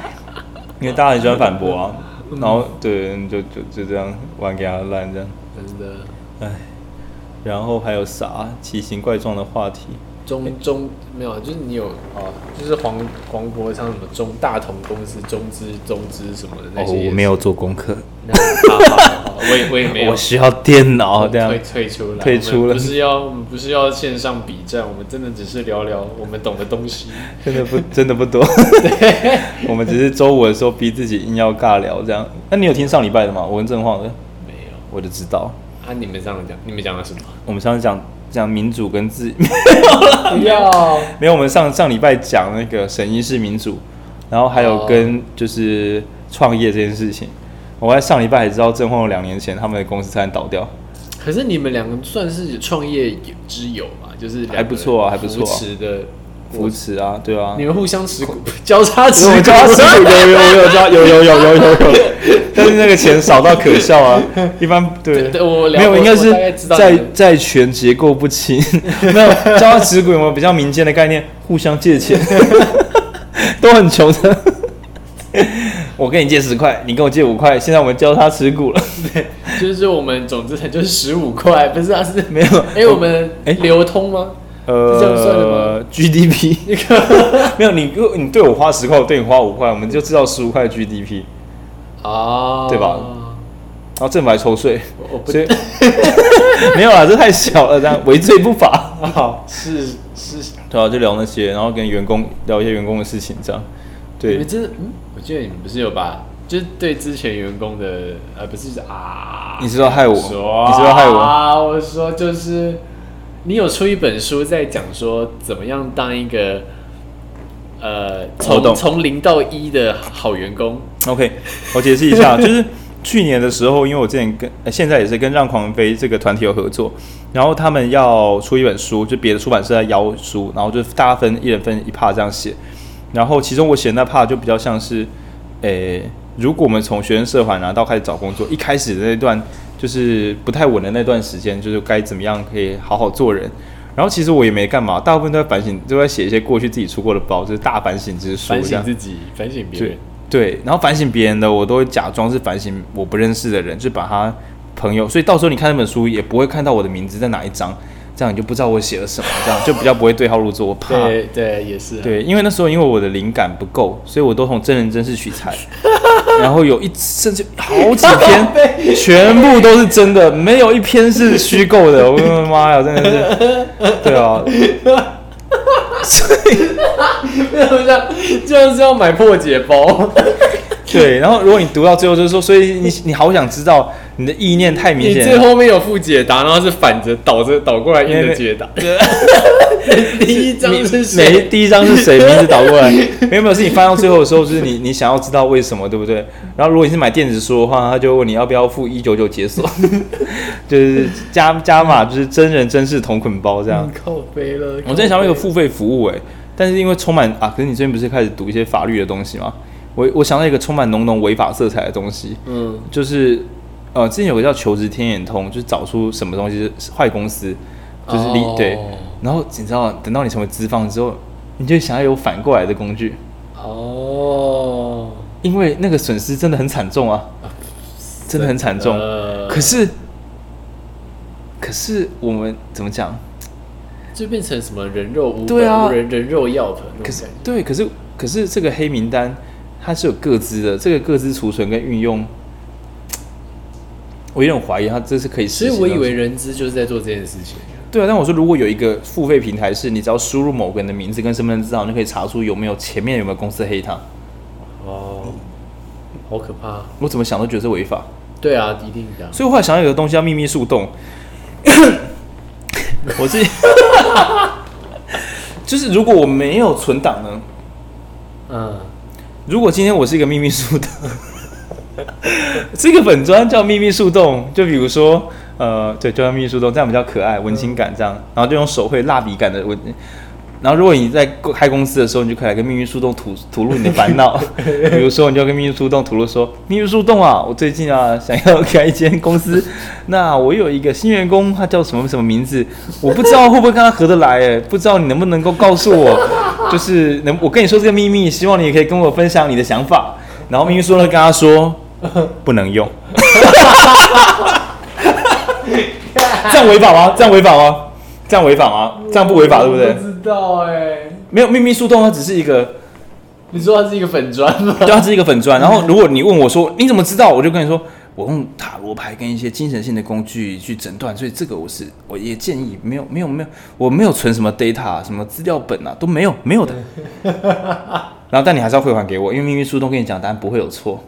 因为大家很喜欢反驳啊，然后对，就就就这样玩给他烂这样。真的，唉，然后还有啥奇形怪状的话题？中中没有，就是你有啊，就是黄黄渤像什么中大同公司中资中资什么的那些，哦，我没有做功课。好好好，我也我也没有。我需要电脑这样退退出来，退出了。不是要不是要线上比战，我们真的只是聊聊我们懂的东西。真的不真的不多。我们只是周五的时候逼自己硬要尬聊这样。那你有听上礼拜的吗？我跟正晃的没有，我就知道。啊，你们上次讲，你们讲了什么？我们上次讲。讲民主跟自不要 没有，我们上上礼拜讲那个审议式民主，然后还有跟就是创业这件事情。我在上礼拜还知道，正晃两年前他们的公司差点倒掉。可是你们两个算是创业之友嘛？就是还不错啊，还不错。扶持的扶持啊，对啊，你们互相持股，交叉持股，交叉持股，有有有有有有有有有有，但是那个钱少到可笑啊，一般对，我没有，应该是债债权结构不清，没有交叉持股有没有比较民间的概念？互相借钱，都很穷的，我跟你借十块，你跟我借五块，现在我们交叉持股了，对，就是我们总之就是十五块，不是啊，是没有，哎，我们流通吗？呃，这样算了吗？GDP 没有，你你对我花十块，我对你花五块，我们就知道十五块 GDP。啊，对吧？然后政府还抽税，所以 没有啊，这太小了，这样违罪不罚。好，是是，对啊，就聊那些，然后跟员工聊一些员工的事情，这样。对，你们真的，嗯，我记得你们不是有把，就是对之前员工的，呃，不是啊，你知道害我，你知道害我啊，我说就是，你有出一本书在讲说怎么样当一个。呃，从从零到一的好员工。OK，我解释一下，就是去年的时候，因为我之前跟、呃、现在也是跟让狂飞这个团体有合作，然后他们要出一本书，就别的出版社在邀书，然后就大家分一人分一 part 这样写，然后其中我写的那 part 就比较像是，诶、欸，如果我们从学生社团拿到开始找工作，一开始的那段就是不太稳的那段时间，就是该怎么样可以好好做人。然后其实我也没干嘛，大部分都在反省，都在写一些过去自己出过的包，就是大反省之书。反省自己，反省别人。对，然后反省别人的，我都会假装是反省我不认识的人，就把他朋友。所以到时候你看那本书，也不会看到我的名字在哪一章，这样你就不知道我写了什么，这样就比较不会对号入座。我怕。对对，也是。对，因为那时候因为我的灵感不够，所以我都从真人真事取材。然后有一甚至好几篇，全部都是真的，没有一篇是虚构的。我的妈呀，真的是，对啊，所以为什么这样？就是要买破解包。对，然后如果你读到最后，就是说，所以你你好想知道。你的意念太明显，你最后面有附解答，然后是反着倒着倒过来印的解答。第一张是谁？第一张是谁？名字倒过来，没有没有，是你翻到最后的时候，就是你 你想要知道为什么，对不对？然后如果你是买电子书的话，他就问你要不要付一九九解锁，就是加加码，就是真人真事同捆包这样。靠背了，我之前想到一个付费服务哎、欸，但是因为充满啊，可是你最近不是开始读一些法律的东西吗？我我想到一个充满浓浓违法色彩的东西，嗯，就是。呃，之前有个叫求职天眼通，就是找出什么东西是坏公司，就是离、oh. 对，然后你知道，等到你成为资方之后，你就想要有反过来的工具。哦，因为那个损失真的很惨重啊，真的很惨重。可是，可是我们怎么讲？就变成什么人肉无对啊，人人肉药盆。可是对，可是可是这个黑名单它是有各自的，这个各自储存跟运用，我有点怀疑他这是可以。所以我以为人资就是在做这件事情。对啊，但我说如果有一个付费平台，是你只要输入某个人的名字跟身份证字号，你就可以查出有没有前面有没有公司黑他。哦，好可怕！我怎么想都觉得是违法。对啊，一定这样。所以我后来想到有个东西叫秘密树洞。我自己，就是如果我没有存档呢？嗯，如果今天我是一个秘密树洞，这个粉砖叫秘密树洞，就比如说，呃，对，就叫秘密树洞，这样比较可爱，文青感这样，然后就用手绘蜡笔感的文。然后，如果你在开公司的时候，你就可以来跟秘密树洞吐吐露你的烦恼。比如说，你就跟秘密树洞吐露说：“秘密树洞啊，我最近啊想要开一间公司，那我有一个新员工，他叫什么什么名字，我不知道会不会跟他合得来，哎，不知道你能不能够告诉我，就是能我跟你说这个秘密，希望你也可以跟我分享你的想法。”然后秘密树洞跟他说：“ 不能用。”这样违法吗？这样违法吗？这样违法吗？这样不违法，对不对？不知道哎、欸，没有秘密树洞，它只是一个。你说它是一个粉砖吗？对，它是一个粉砖。然后如果你问我说你怎么知道，我就跟你说，我用塔罗牌跟一些精神性的工具去诊断，所以这个我是我也建议没有没有没有，我没有存什么 data 什么资料本啊都没有没有的。然后但你还是要汇还给我，因为秘密树洞跟你讲答案不会有错。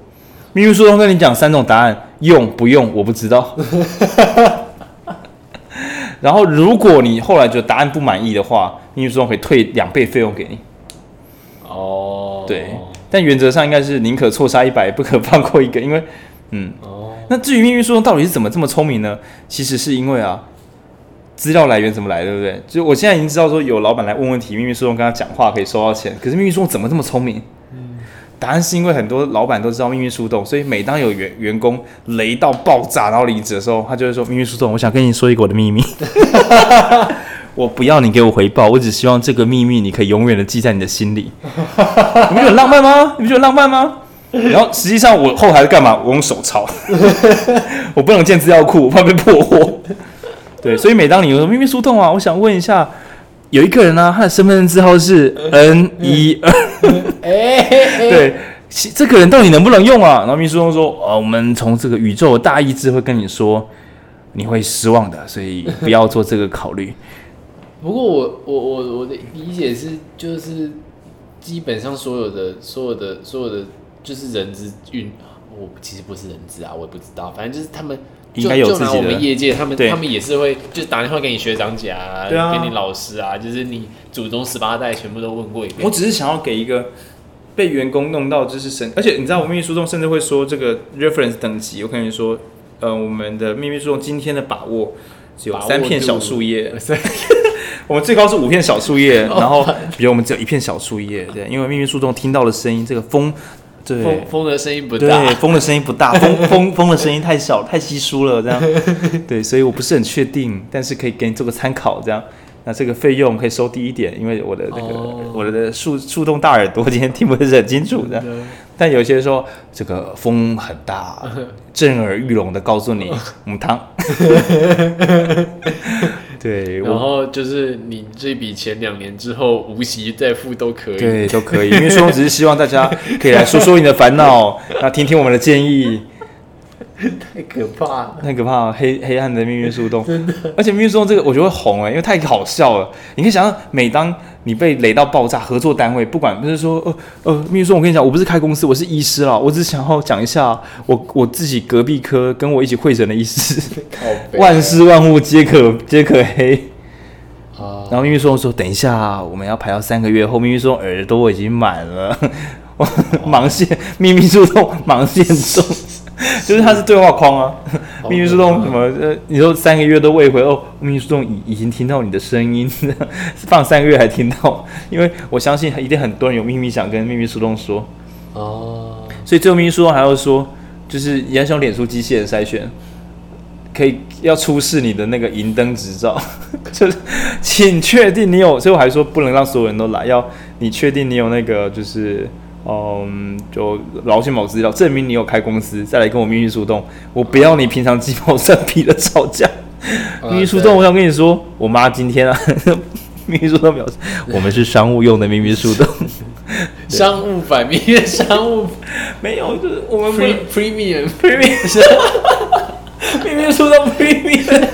秘密树洞跟你讲三种答案，用不用我不知道。然后，如果你后来觉得答案不满意的话，秘密树洞可以退两倍费用给你。哦，对，但原则上应该是宁可错杀一百，不可放过一个，因为，嗯，哦，那至于秘密树洞到底是怎么这么聪明呢？其实是因为啊，资料来源怎么来，对不对？就我现在已经知道说有老板来问问题，秘密树洞跟他讲话可以收到钱，可是秘密树洞怎么这么聪明？答案是因为很多老板都知道秘密树洞，所以每当有员员工雷到爆炸然后离职的时候，他就会说：“秘密树洞，我想跟你说一个我的秘密，我不要你给我回报，我只希望这个秘密你可以永远的记在你的心里。”你不觉得很浪漫吗？你不觉得浪漫吗？然后实际上我后台是干嘛？我用手抄，我不能建资料库，我怕被破获。对，所以每当你有说秘密树洞啊，我想问一下。有一个人呢、啊，他的身份证字号是 N 一二，对，这个人到底能不能用啊？然后秘书中说，呃，我们从这个宇宙的大意志会跟你说，你会失望的，所以不要做这个考虑。不过我我我我的理解是，就是基本上所有的所有的所有的就是人之运，我其实不是人之啊，我也不知道，反正就是他们。应该有自己的。就拿我们业界，他们他们也是会，就打电话给你学长姐啊，啊给你老师啊，就是你祖宗十八代全部都问过一遍。我只是想要给一个被员工弄到就是神，而且你知道，我秘密树洞甚至会说这个 reference 等级，我可以说，呃，我们的秘密树洞今天的把握只有三片小树叶，我们最高是五片小树叶，然后比如我们只有一片小树叶，对，因为秘密树洞听到的声音，这个风。对，风风的声音不大，对，风的声音不大，风 风风的声音太小，太稀疏了，这样，对，所以我不是很确定，但是可以给你做个参考，这样，那这个费用可以收低一点，因为我的那个、oh. 我的树树洞大耳朵今天听不是很清楚的，但有些人说这个风很大，震耳欲聋的告诉你，母汤。对，然后就是你这笔钱两年之后无息再付都可以，对，都可以。因为说只是希望大家可以来说说你的烦恼，那听听我们的建议。太可怕了，太可怕了，黑黑暗的秘密树洞，真的。而且秘密树洞这个我觉得会红哎，因为太好笑了。你可以想象，每当你被雷到爆炸，合作单位不管不是说呃呃，秘密树洞，我跟你讲，我不是开公司，我是医师啦，我只想要讲一下我我自己隔壁科跟我一起会诊的医师，万事万物皆可皆可黑。啊，然后秘密树洞说，等一下，我们要排到三个月后，秘密树洞耳朵已经满了，盲线秘密树洞盲线中。就是它是对话框啊，秘密树洞什么呃，你说三个月都未回哦，秘密树洞已已经听到你的声音，放三个月还听到，因为我相信一定很多人有秘密想跟秘密树洞说。哦，所以最后秘密树洞还要说，就是也要用脸书机器人筛选，可以要出示你的那个银灯执照，就是请确定你有，所以我还说不能让所有人都来，要你确定你有那个就是嗯，就劳健保资料，证明你有开公司，再来跟我秘密树洞，我不要你平常鸡毛蒜皮的吵架。秘密树洞，我想跟你说，我妈今天啊，秘密树洞表示我们是商务用的秘密树洞。商务版蜜月商务没有，就是我们 premium premium，秘密树洞 premium。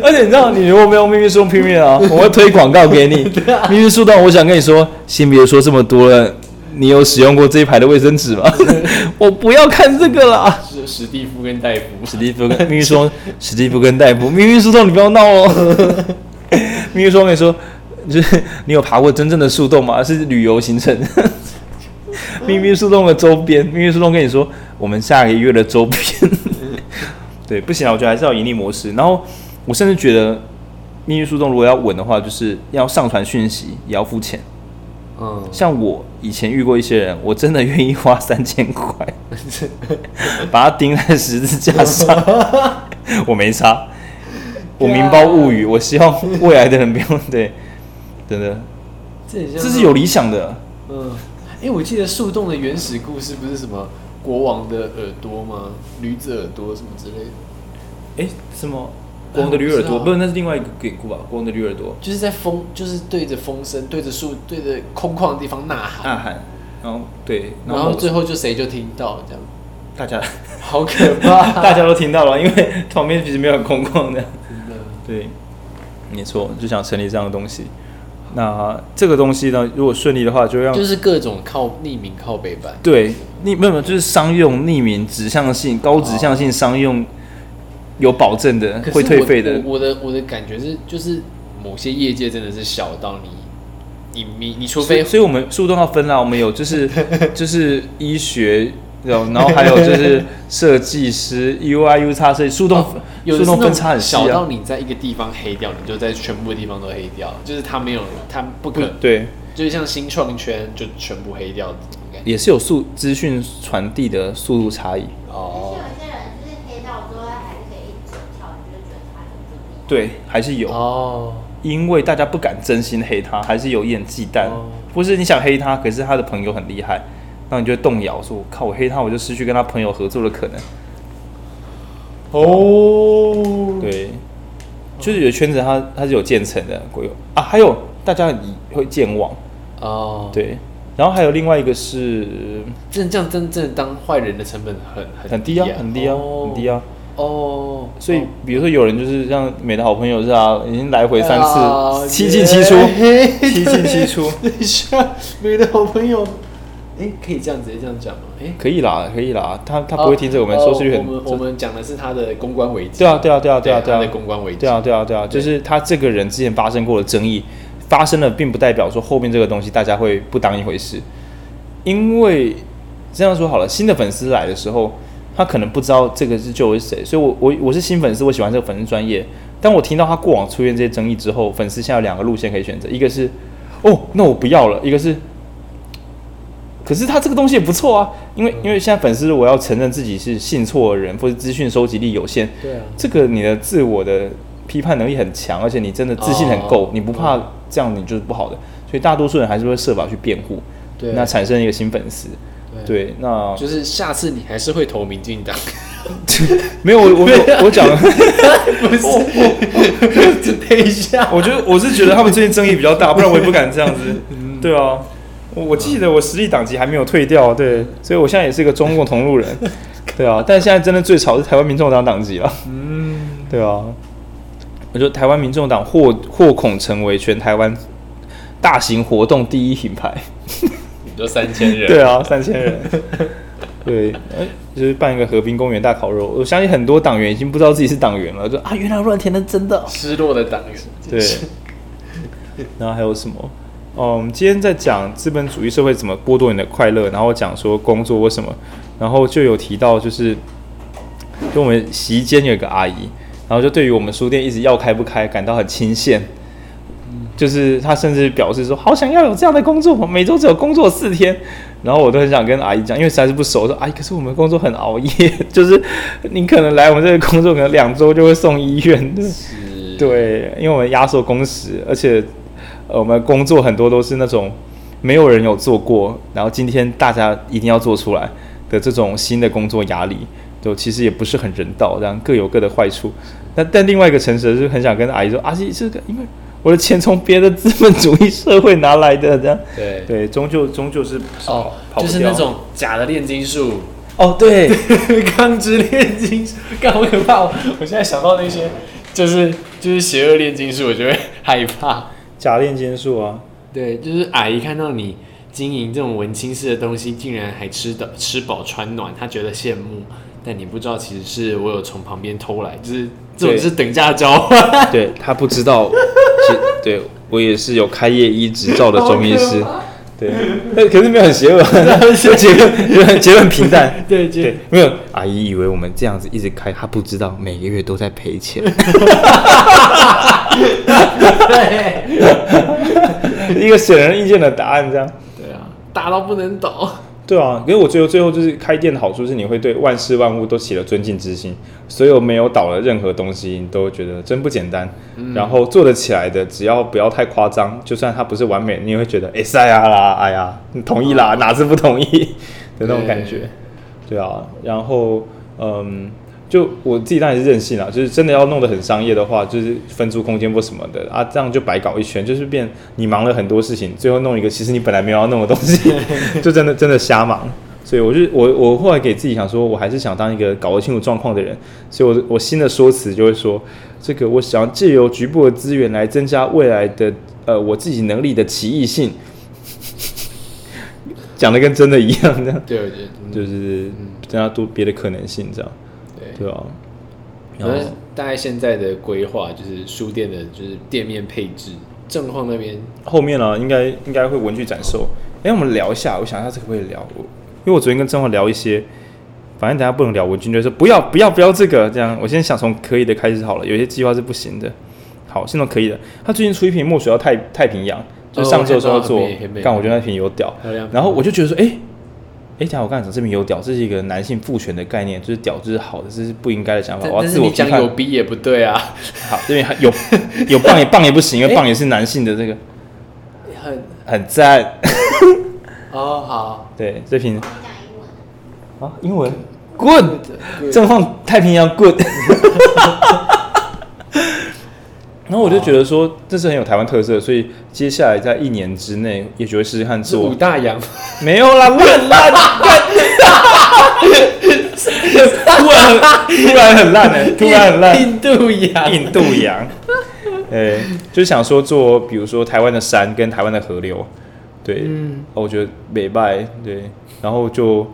而且你知道，你如果没有秘密树洞 premium 啊，我会推广告给你。秘密树洞，我想跟你说，先别说这么多了。你有使用过这一排的卫生纸吗？我不要看这个了。是史蒂夫跟戴夫，史蒂夫跟秘密树洞，史蒂夫跟戴夫，秘密树洞，你不要闹哦。秘密树洞跟你说。就是你有爬过真正的树洞吗？是旅游行程。秘密树洞的周边，秘密树洞跟你说，我们下个月的周边。对，不行啊，我觉得还是要盈利模式。然后我甚至觉得，秘密树洞如果要稳的话，就是要上传讯息也要付钱。嗯，像我以前遇过一些人，我真的愿意花三千块，把它钉在十字架上，我没差。我明包物语，我希望未来的人不用对。真的，这这是有理想的。嗯，哎、欸，我记得树洞的原始故事不是什么国王的耳朵吗？驴子耳朵什么之类的。哎、欸，什么国王的驴耳朵？不是，那是另外一个典故吧？光的驴耳朵就是在风，就是对着风声，对着树，对着空旷的地方呐喊，呐喊。然后对，然后最后就谁就听到了这样。大家好可怕，大家都听到了，因为旁边其实没有很空旷的，对，没错，就想成立这样的东西。那这个东西呢，如果顺利的话，就让就是各种靠匿名靠背板，对，匿没有没有，就是商用匿名指向性高指向性商用有保证的，会退费的。我的我的感觉是，就是某些业界真的是小到你你你你除非，所以我们树洞要分啦，我们有就是 就是医学。然后还有就是 设计师 U I U 叉设计树洞，树洞分叉很小到你在一个地方黑掉，你就在全部的地方都黑掉，就是他没有，他不可能。对，就是像新创圈就全部黑掉，也是有速资讯传递的速度差异。哦。有些人就是黑到之后还是可以一直跳，就是觉得他很正义。对，还是有。哦，因为大家不敢真心黑他，还是有一点忌惮。不是你想黑他，可是他的朋友很厉害。那你就会动摇，说：“我靠，我黑他，我就失去跟他朋友合作的可能。”哦，对，就是有圈子它，它它是有渐层的，会有啊，还有大家会健忘。哦，对，然后还有另外一个是，真这样真正当坏人的成本很很很低啊，很低啊，很低啊，哦，所以比如说有人就是像美的好朋友是啊，已经来回三次，七进七出，七进七出，等一下，美的好朋友。哎，可以这样直接这样讲吗？哎，可以啦，可以啦。他他不会听着，我们收视率很。我们我们讲的是他的公关危机。对啊，对啊，对啊，对啊，对啊。他的公关危机。对啊，对啊，对啊，就是他这个人之前发生过的争议，发生了，并不代表说后面这个东西大家会不当一回事。因为这样说好了，新的粉丝来的时候，他可能不知道这个是救是谁，所以我我我是新粉丝，我喜欢这个粉丝专业。当我听到他过往出现这些争议之后，粉丝现在有两个路线可以选择，一个是哦，那我不要了；一个是。可是他这个东西也不错啊，因为因为现在粉丝我要承认自己是信错的人，或者资讯收集力有限，对啊，这个你的自我的批判能力很强，而且你真的自信很够，哦、你不怕这样，你就是不好的，所以大多数人还是会设法去辩护，对，那产生一个新粉丝，对，对，那就是下次你还是会投民进党，没有我我 我讲了，不是，等一下，我觉得我是觉得他们最近争议比较大，不然我也不敢这样子，对啊。我记得我实力党籍还没有退掉，对，所以我现在也是一个中共同路人，对啊，但现在真的最吵是台湾民众党党籍了，嗯，对啊，我觉得台湾民众党或或恐成为全台湾大型活动第一品牌，你都三千人，对啊，三千人，对，就是办一个和平公园大烤肉，我相信很多党员已经不知道自己是党员了，就啊，原来乱填的真的，失落的党员，对，然后还有什么？哦，我们今天在讲资本主义社会怎么剥夺你的快乐，然后讲说工作为什么，然后就有提到就是，就我们席间有一个阿姨，然后就对于我们书店一直要开不开感到很钦羡，就是他甚至表示说，好想要有这样的工作，每周只有工作四天。然后我都很想跟阿姨讲，因为实在是不熟，说阿姨，可是我们工作很熬夜，就是你可能来我们这个工作，可能两周就会送医院。是对，因为我们压缩工时，而且呃，我们工作很多都是那种没有人有做过，然后今天大家一定要做出来的这种新的工作压力，就其实也不是很人道，这样各有各的坏处。但但另外一个诚实是很想跟阿姨说，阿姨这个因为。我的钱从别的资本主义社会拿来的，这样。对。对，终究终究是哦，就是那种假的炼金术。哦，对，钢之炼金术，干好可怕！我我现在想到那些，就是就是邪恶炼金术，我就会害怕。假炼金术啊。对，就是阿姨看到你经营这种文青式的东西，竟然还吃的吃饱穿暖，她觉得羡慕，但你不知道，其实是我有从旁边偷来，就是这种是等价交换。对，他不知道。对，我也是有开业医执照的 中医师，对，那可是没有很邪恶，结论结论平淡，对对，没有。阿姨以为我们这样子一直开，她不知道每个月都在赔钱。对，一个显而易见的答案，这样。对啊，大到不能倒。对啊，因为我觉得最后就是开店的好处是，你会对万事万物都起了尊敬之心，所有没有倒的任何东西，你都觉得真不简单。嗯、然后做得起来的，只要不要太夸张，就算它不是完美，你也会觉得哎呀啦，哎呀，你同意啦，哪是不同意 的那种感觉。对，对啊，然后嗯。就我自己当然是任性啦，就是真的要弄得很商业的话，就是分租空间或什么的啊，这样就白搞一圈，就是变你忙了很多事情，最后弄一个其实你本来没有要弄的东西，就真的真的瞎忙。所以我就我我后来给自己想说，我还是想当一个搞得清楚状况的人，所以我我新的说辞就会说，这个我想借由局部的资源来增加未来的呃我自己能力的奇异性，讲的跟真的一样这样，对对，就是增加多别的可能性这样。对啊，然后大概现在的规划就是书店的，就是店面配置，正晃那边后面呢，应该应该会文具展售。哎，我们聊一下，我想一下这可不可以聊？因为我昨天跟正晃聊一些，反正等下不能聊文具，就说不要不要不要这个这样。我先想从可以的开始好了，有些计划是不行的。好，现在可以的。他最近出一瓶墨水要太太平洋，就是上周的时候要做，但我觉得那瓶有屌，然后我就觉得说，哎。哎，讲我刚才讲这边有屌，这是一个男性父权的概念，就是屌就是好的，这是不应该的想法。我要自我。讲有逼也不对啊。好，这边有有棒也棒也不行，因为棒也是男性的这个。很很赞。哦，好。对，这瓶。啊，英文。Good。正放太平洋。Good。然后我就觉得说，这是很有台湾特色，所以接下来在一年之内，也许会试试看做。五大洋没有啦，很烂，突然突然很烂哎，突然很烂。印度洋，印度洋，哎，就想说做，比如说台湾的山跟台湾的河流，对，嗯，我觉得美拜，对，然后就。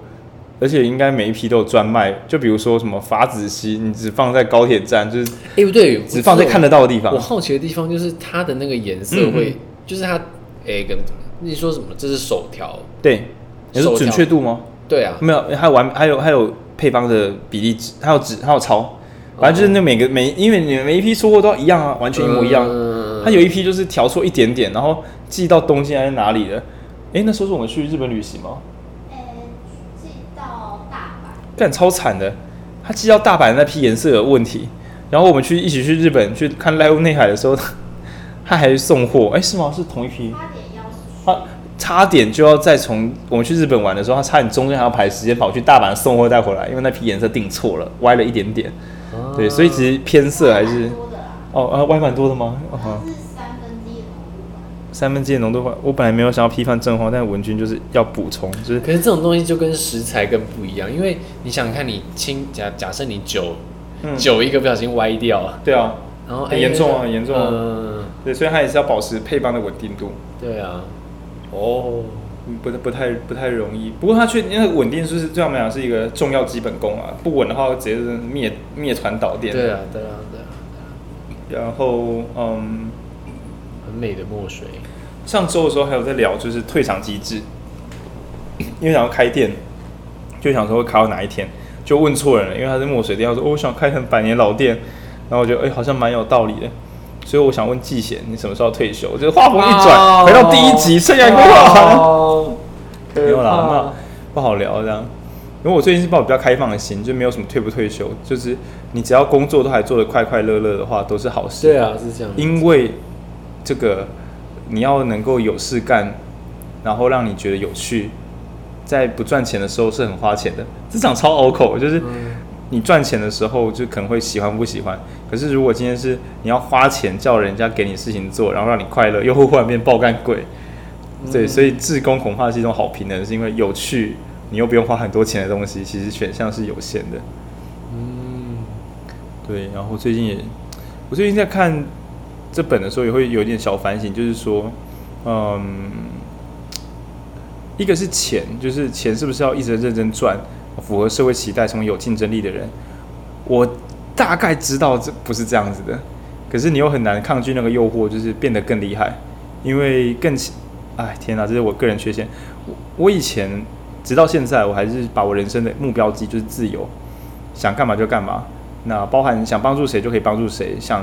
而且应该每一批都有专卖，就比如说什么法子西，你只放在高铁站，就是哎不对，只放在看得到的地方。我好奇的地方就是它的那个颜色会，嗯、就是它哎跟你说什么？这是手条，对，你说准确度吗？对啊，没有，还有完，还有还有配方的比例纸，还有纸，还有钞，反正就是那每个每，因为你每一批出货都一样啊，完全一模一样。嗯、它有一批就是调错一点点，然后寄到东京还是哪里的？哎，那时候是我们去日本旅行吗？干超惨的，他寄到大阪那批颜色有问题，然后我们去一起去日本去看 Live 内海的时候，他还送货，哎、欸、是吗？是同一批？他差点就要再从我们去日本玩的时候，他差点中间还要排时间跑去大阪送货带回来，因为那批颜色订错了，歪了一点点。啊、对，所以其实偏色还是哦啊歪蛮多的吗？啊三分之一的浓度话，我本来没有想要批判正话，但是文君就是要补充，就是。可是这种东西就跟食材更不一样，因为你想想看你清假假设你酒，嗯、酒一个不小心歪掉了，对啊，然后很严重啊，很严重啊，嗯，对，所以它也是要保持配方的稳定度。对啊，哦，不不太不太容易，不过它确因为稳定是对我们来讲是一个重要基本功啊，不稳的话直接是灭灭团导电。对啊，对啊，对啊。然后嗯。很美的墨水。上周的时候还有在聊，就是退场机制，因为想要开店，就想说会开到哪一天，就问错人了，因为他是墨水店，他说、哦、我想开成百年老店，然后我觉得哎、欸、好像蛮有道理的，所以我想问季贤，你什么时候退休？就是话锋一转，回到第一集，生涯规划。没有啦，那不好聊这样。因为我最近是抱比较开放的心，就没有什么退不退休，就是你只要工作都还做得快快乐乐的话，都是好事。对啊，是这样。因为这个你要能够有事干，然后让你觉得有趣，在不赚钱的时候是很花钱的。这场超拗口，就是你赚钱的时候就可能会喜欢不喜欢，可是如果今天是你要花钱叫人家给你事情做，然后让你快乐，又会忽然变爆干鬼。对，所以志工恐怕是一种好平衡，是因为有趣。你又不用花很多钱的东西，其实选项是有限的。嗯，对。然后最近也，我最近在看这本的时候，也会有一点小反省，就是说，嗯，一个是钱，就是钱是不是要一直认真赚，符合社会期待，成为有竞争力的人？我大概知道这不是这样子的，可是你又很难抗拒那个诱惑，就是变得更厉害，因为更，哎，天哪，这是我个人缺陷。我我以前。直到现在，我还是把我人生的目标记就是自由，想干嘛就干嘛。那包含想帮助谁就可以帮助谁，想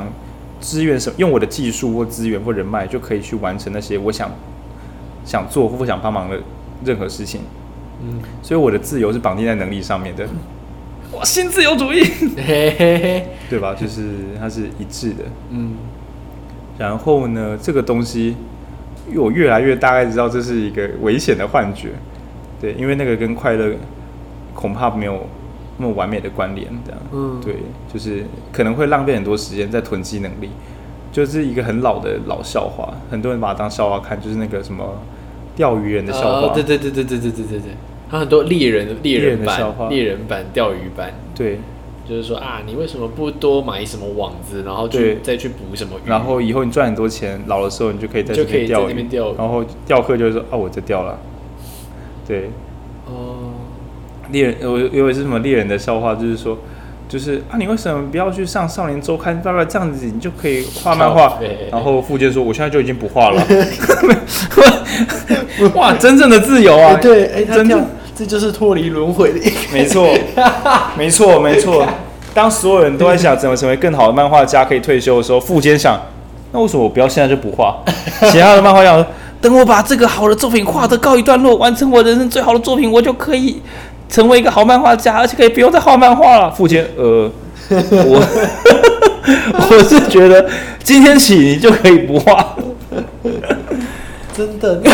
支援什么，用我的技术或资源或人脉就可以去完成那些我想想做或想帮忙的任何事情。嗯，所以我的自由是绑定在能力上面的。哇，新自由主义，对吧？就是它是一致的。嗯，然后呢，这个东西，因为我越来越大概知道这是一个危险的幻觉。对，因为那个跟快乐恐怕没有那么完美的关联，这样。嗯，对，就是可能会浪费很多时间在囤积能力，就是一个很老的老笑话，很多人把它当笑话看，就是那个什么钓鱼人的笑话。哦，对对对对对对对对对，他很多猎人猎人版猎人版钓鱼版，对，就是说啊，你为什么不多买什么网子，然后去再去捕什么鱼，然后以后你赚很多钱，老的时候你就可以在这边钓鱼，然后钓客就会说啊，我在钓了。对，哦，猎人，我以为是什么猎人的笑话，就是说，就是啊，你为什么不要去上少年周刊？爸爸这样子，你就可以画漫画。然后富坚说，我现在就已经不画了。哇，真正的自由啊！对，哎，真的，这就是脱离轮回的一个。没错，没错，没错。当所有人都在想怎么成为更好的漫画家，可以退休的时候，富坚想，那为什么我不要现在就不画？其他的漫画家。等我把这个好的作品画得告一段落，完成我人生最好的作品，我就可以成为一个好漫画家，而且可以不用再画漫画了。富坚，呃，我 我是觉得今天起你就可以不画，真的。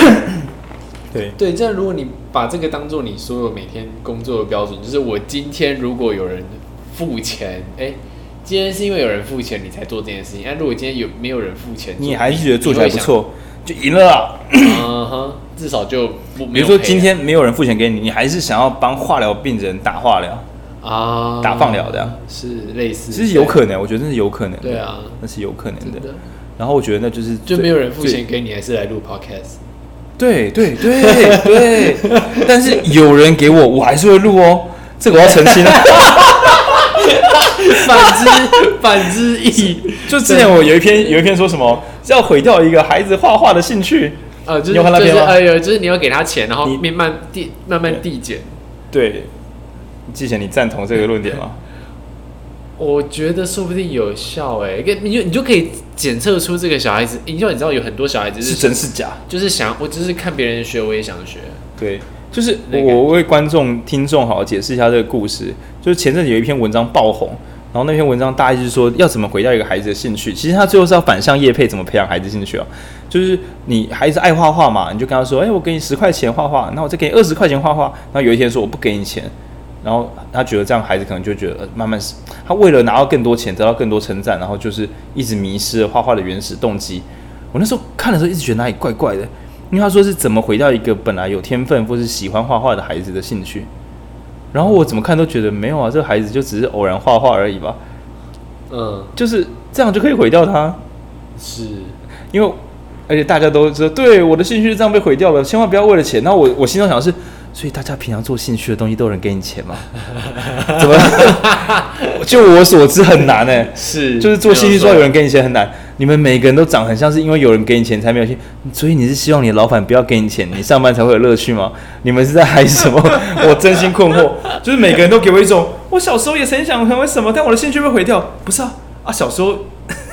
对对，这样如果你把这个当做你所有每天工作的标准，就是我今天如果有人付钱，哎，今天是因为有人付钱你才做这件事情。那如果今天有没有人付钱，你还是觉得做起来不错？就赢了啊！嗯哼，至少就比如说今天没有人付钱给你，你还是想要帮化疗病人打化疗啊，打放疗这样是类似，其实有可能，我觉得那是有可能，对啊，那是有可能的。然后我觉得那就是就没有人付钱给你，还是来录 podcast？对对对对，但是有人给我，我还是会录哦，这个我要澄清了。反之，反之亦。就之前我有一篇，有一篇说什么，要毁掉一个孩子画画的兴趣。呃，就是就是哎呦，就是你要给他钱，然后慢慢递，慢慢递减。对，季贤，你赞同这个论点吗？我觉得说不定有效哎，你就你就可以检测出这个小孩子，因为你知道有很多小孩子是真是假，就是想我只是看别人学，我也想学。对，就是我为观众听众好好解释一下这个故事，就是前阵子有一篇文章爆红。然后那篇文章大意是说，要怎么毁掉一个孩子的兴趣？其实他最后是要反向叶配，怎么培养孩子兴趣啊？就是你孩子爱画画嘛，你就跟他说：“哎，我给你十块钱画画，那我再给你二十块钱画画。”然后有一天说我不给你钱，然后他觉得这样孩子可能就觉得慢慢是他为了拿到更多钱，得到更多称赞，然后就是一直迷失了画画的原始动机。我那时候看的时候一直觉得哪里怪怪的，因为他说是怎么毁掉一个本来有天分或是喜欢画画的孩子的兴趣。然后我怎么看都觉得没有啊，这个孩子就只是偶然画画而已吧。嗯，就是这样就可以毁掉他，是因为而且大家都知道，对我的兴趣是这样被毁掉了，千万不要为了钱。然后我我心中想的是，所以大家平常做兴趣的东西都有人给你钱吗？怎么？就我所知很难哎、欸，是就是做兴趣之后有人给你钱很难。你们每个人都长很像是因为有人给你钱才没有钱，所以你是希望你的老板不要给你钱，你上班才会有乐趣吗？你们是在嗨什么？我真心困惑。就是每个人都给我一种，我小时候也曾想成为什么，但我的兴趣被毁掉。不是啊啊，小时候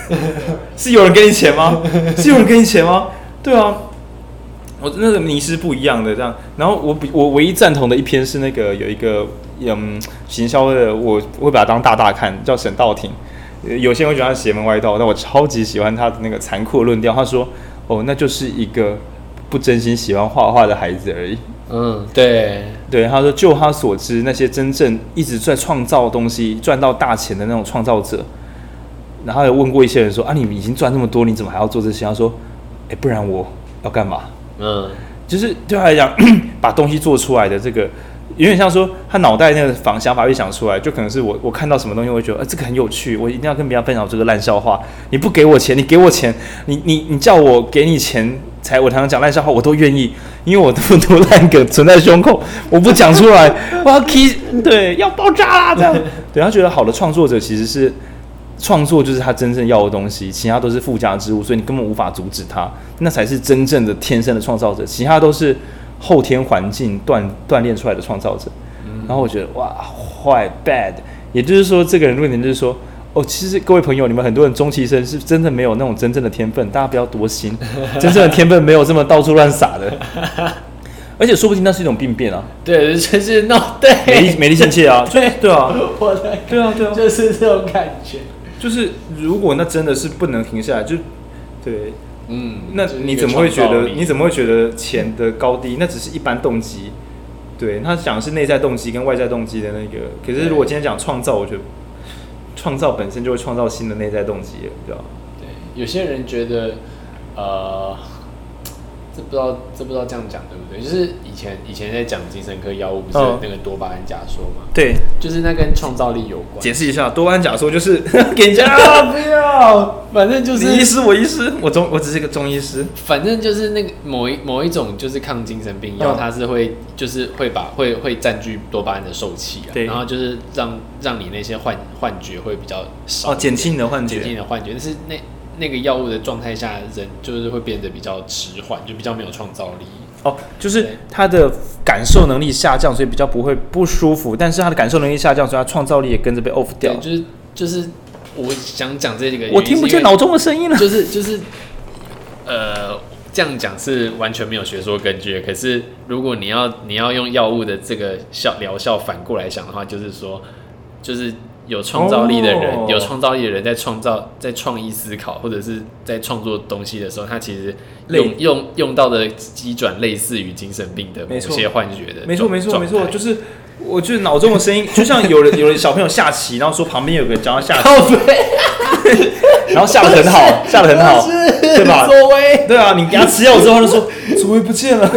是有人给你钱吗？是有人给你钱吗？对啊，我那个迷失不一样的这样。然后我比我唯一赞同的一篇是那个有一个嗯行销的，我会把它当大大看，叫沈道廷。有些人会觉得他邪门歪道，但我超级喜欢他的那个残酷的论调。他说：“哦，那就是一个不真心喜欢画画的孩子而已。”嗯，对对，他说，就他所知，那些真正一直在创造东西、赚到大钱的那种创造者，然后有问过一些人说：“啊，你已经赚那么多，你怎么还要做这些？”他说：“哎，不然我要干嘛？”嗯，就是对他来讲，把东西做出来的这个。有点像说，他脑袋那个方想法一想出来，就可能是我我看到什么东西，我会觉得，呃，这个很有趣，我一定要跟别人分享这个烂笑话。你不给我钱，你给我钱，你你你叫我给你钱才我才能讲烂笑话，我都愿意，因为我这么多烂梗存在胸口，我不讲出来，我要 key，对，要爆炸啦这样。对，他觉得好的创作者其实是创作就是他真正要的东西，其他都是附加之物，所以你根本无法阻止他，那才是真正的天生的创造者，其他都是。后天环境锻锻炼出来的创造者，然后我觉得哇坏 bad，也就是说这个人论点就是说哦，其实各位朋友，你们很多人终其一生是真的没有那种真正的天分，大家不要多心，真正的天分没有这么到处乱撒的，而且说不定那是一种病变啊，对，就是那对。美丽美丽心切啊，对。对啊，我的对啊对啊，就是这种感觉，就是如果那真的是不能停下来，就对。嗯，那你怎么会觉得？你怎么会觉得钱的高低？那只是一般动机。对，他讲的是内在动机跟外在动机的那个。可是如果今天讲创造，我觉得创造本身就会创造新的内在动机，对吧？对，有些人觉得，呃。这不知道，这不知道这样讲对不对？就是以前以前在讲精神科药物，不是有那个多巴胺假说吗？对，就是那跟创造力有关。解释一下，多巴胺假说就是 给人家不要，反正就是你医师，我医师，我中我只是一个中医师。反正就是那个某一某一种就是抗精神病药，它是会就是会把会会占据多巴胺的受气啊，对，然后就是让让你那些幻幻觉会比较少哦，减轻你的幻觉，减轻你的幻觉，但是那。那个药物的状态下，人就是会变得比较迟缓，就比较没有创造力。哦，就是他的感受能力下降，所以比较不会不舒服。但是他的感受能力下降，所以他创造力也跟着被 off 掉。就是就是，我想讲这个，我听不见脑中的声音了。就是就是，呃，这样讲是完全没有学说根据。可是如果你要你要用药物的这个效疗效反过来想的话，就是说，就是。有创造力的人，oh. 有创造力的人在创造、在创意思考或者是在创作东西的时候，他其实用类用用到的机转类似于精神病的某些幻觉的。没错，没错，没错，就是我就是脑中的声音，就像有人有人小朋友下棋，然后说旁边有个人教他下棋，然后下的很好，下的很好，对吧？对啊，你给他吃药之后，他就说左威不见了，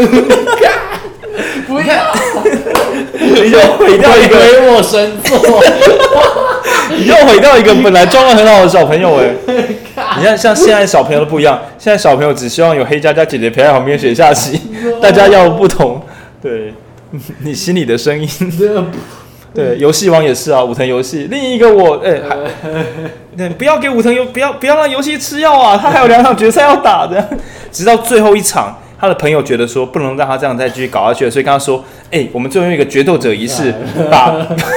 不要。你又毁掉一个鬼我神作，你又毁掉一个本来装的很好的小朋友哎！你看，像现在小朋友都不一样，现在小朋友只希望有黑佳佳姐姐陪在旁边学下棋，大家要不同。对，你心里的声音。对，游戏王也是啊，武藤游戏另一个我哎，还不要给武藤游，不要不要让游戏吃药啊，他还有两场决赛要打的，直到最后一场。他的朋友觉得说不能让他这样再继续搞下去了，所以跟他说：“哎、欸，我们最后一个决斗者仪式，把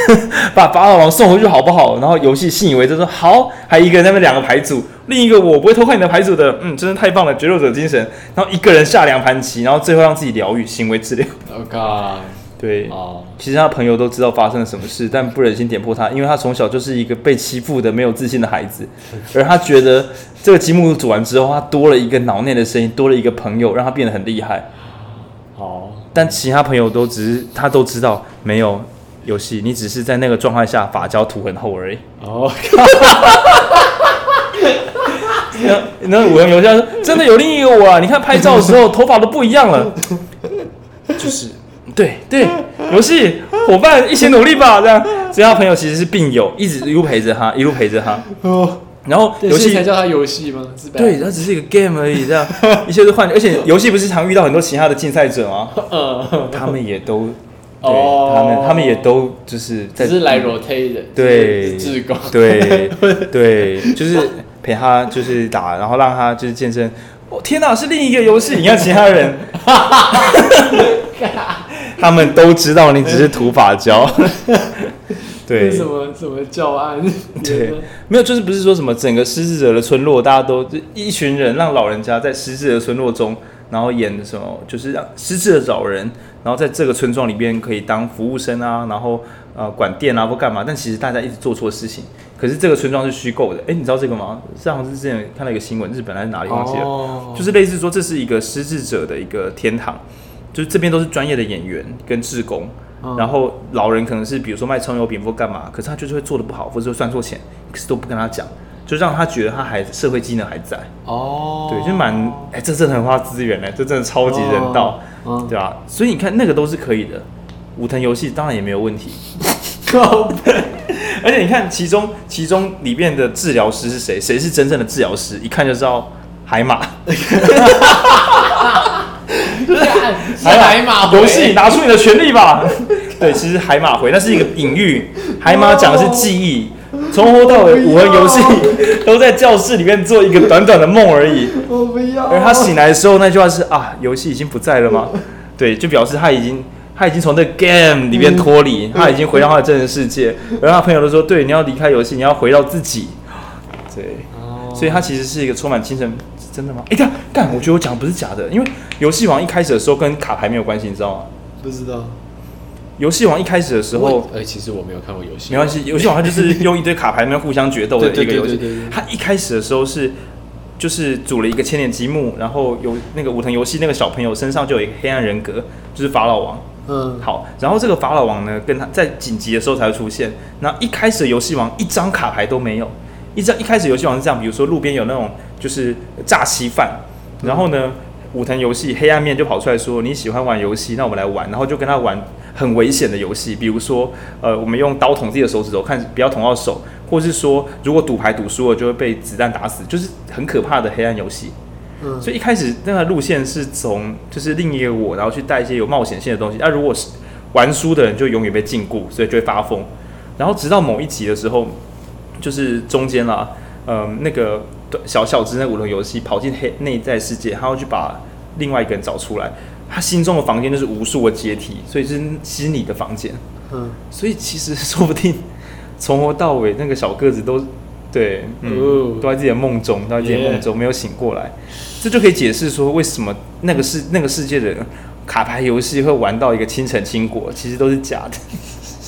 把法老王送回去好不好？”然后游戏信以为真说好，还一个人在那边两个牌组，另一个我不会偷看你的牌组的，嗯，真是太棒了，决斗者精神。然后一个人下两盘棋，然后最后让自己疗愈，行为治疗。OK。对，哦，其实他朋友都知道发生了什么事，但不忍心点破他，因为他从小就是一个被欺负的、没有自信的孩子，而他觉得这个积木组完之后，他多了一个脑内的声音，多了一个朋友，让他变得很厉害。哦，但其他朋友都只是他都知道没有游戏，你只是在那个状态下发胶涂很厚而已。哦，那那五人游戏说真的有另一个我啊！你看拍照的时候头发都不一样了，就是。对对，游戏伙伴一起努力吧，这样。所以他朋友其实是病友，一直一路陪着他，一路陪着他。哦。然后游戏才叫他游戏吗？对，他只是一个 game 而已，这样。一切都换，而且游戏不是常遇到很多其他的竞赛者吗？嗯。他们也都，对，他们他们也都就是在，只是来 rotate 的，对，对 对，就是陪他就是打，然后让他就是健身。哦天哪，是另一个游戏，你看其他人。他们都知道你只是土法教，对，什么什么教案？对，没有，就是不是说什么整个失智者的村落，大家都一群人让老人家在失智的村落中，然后演什么，就是让失智的老人，然后在这个村庄里边可以当服务生啊，然后呃管店啊或干嘛，但其实大家一直做错事情。可是这个村庄是虚构的，哎，你知道这个吗？上次之前看到一个新闻，日本还是哪里忘记了，oh. 就是类似说这是一个失智者的一个天堂，就是这边都是专业的演员跟志工。然后老人可能是比如说卖葱油饼或干嘛，可是他就是会做的不好，或者说算错钱，可是都不跟他讲，就让他觉得他还社会技能还在。哦，对，就蛮哎，这真的很花资源呢，这真的超级人道，哦、对吧？所以你看那个都是可以的，武藤游戏当然也没有问题。而且你看其中其中里面的治疗师是谁？谁是真正的治疗师？一看就知道海马。海马游戏，拿出你的权利吧！对，其实海马回那是一个隐喻，海马讲的是记忆，从头到尾武藤游戏都在教室里面做一个短短的梦而已。我不要。而他醒来的时候，那句话是啊，游戏已经不在了吗？对，就表示他已经他已经从这 game 里面脱离，他已经回到他的真实世界。而他朋友都说，对，你要离开游戏，你要回到自己。对，所以他其实是一个充满精神。真的吗？哎、欸，干干，我觉得我讲的不是假的，因为游戏王一开始的时候跟卡牌没有关系，你知道吗？不知道。游戏王一开始的时候，哎、欸，其实我没有看过游戏。没关系，游戏王它就是用一堆卡牌，那互相决斗的 一个游戏。它一开始的时候是，就是组了一个千年积木，然后有那个武藤游戏那个小朋友身上就有一个黑暗人格，就是法老王。嗯。好，然后这个法老王呢，跟他在紧急的时候才会出现。那一开始的游戏王一张卡牌都没有，一张一开始游戏王是这样，比如说路边有那种。就是诈欺犯，然后呢，武藤游戏黑暗面就跑出来说，你喜欢玩游戏，那我们来玩，然后就跟他玩很危险的游戏，比如说呃，我们用刀捅自己的手指头，看不要捅到手，或是说如果赌牌赌输了就会被子弹打死，就是很可怕的黑暗游戏。嗯，所以一开始那个路线是从就是另一个我，然后去带一些有冒险性的东西，那如果是玩输的人就永远被禁锢，所以就会发疯，然后直到某一集的时候，就是中间啦，嗯、呃，那个。小小只那五轮游戏跑进黑内在世界，他要去把另外一个人找出来。他心中的房间就是无数个阶梯，所以是心理的房间。嗯，所以其实说不定从头到尾那个小个子都对，嗯，都在自己的梦中，都在自己的梦中没有醒过来。这就可以解释说为什么那个世那个世界的人卡牌游戏会玩到一个倾城倾国，其实都是假的。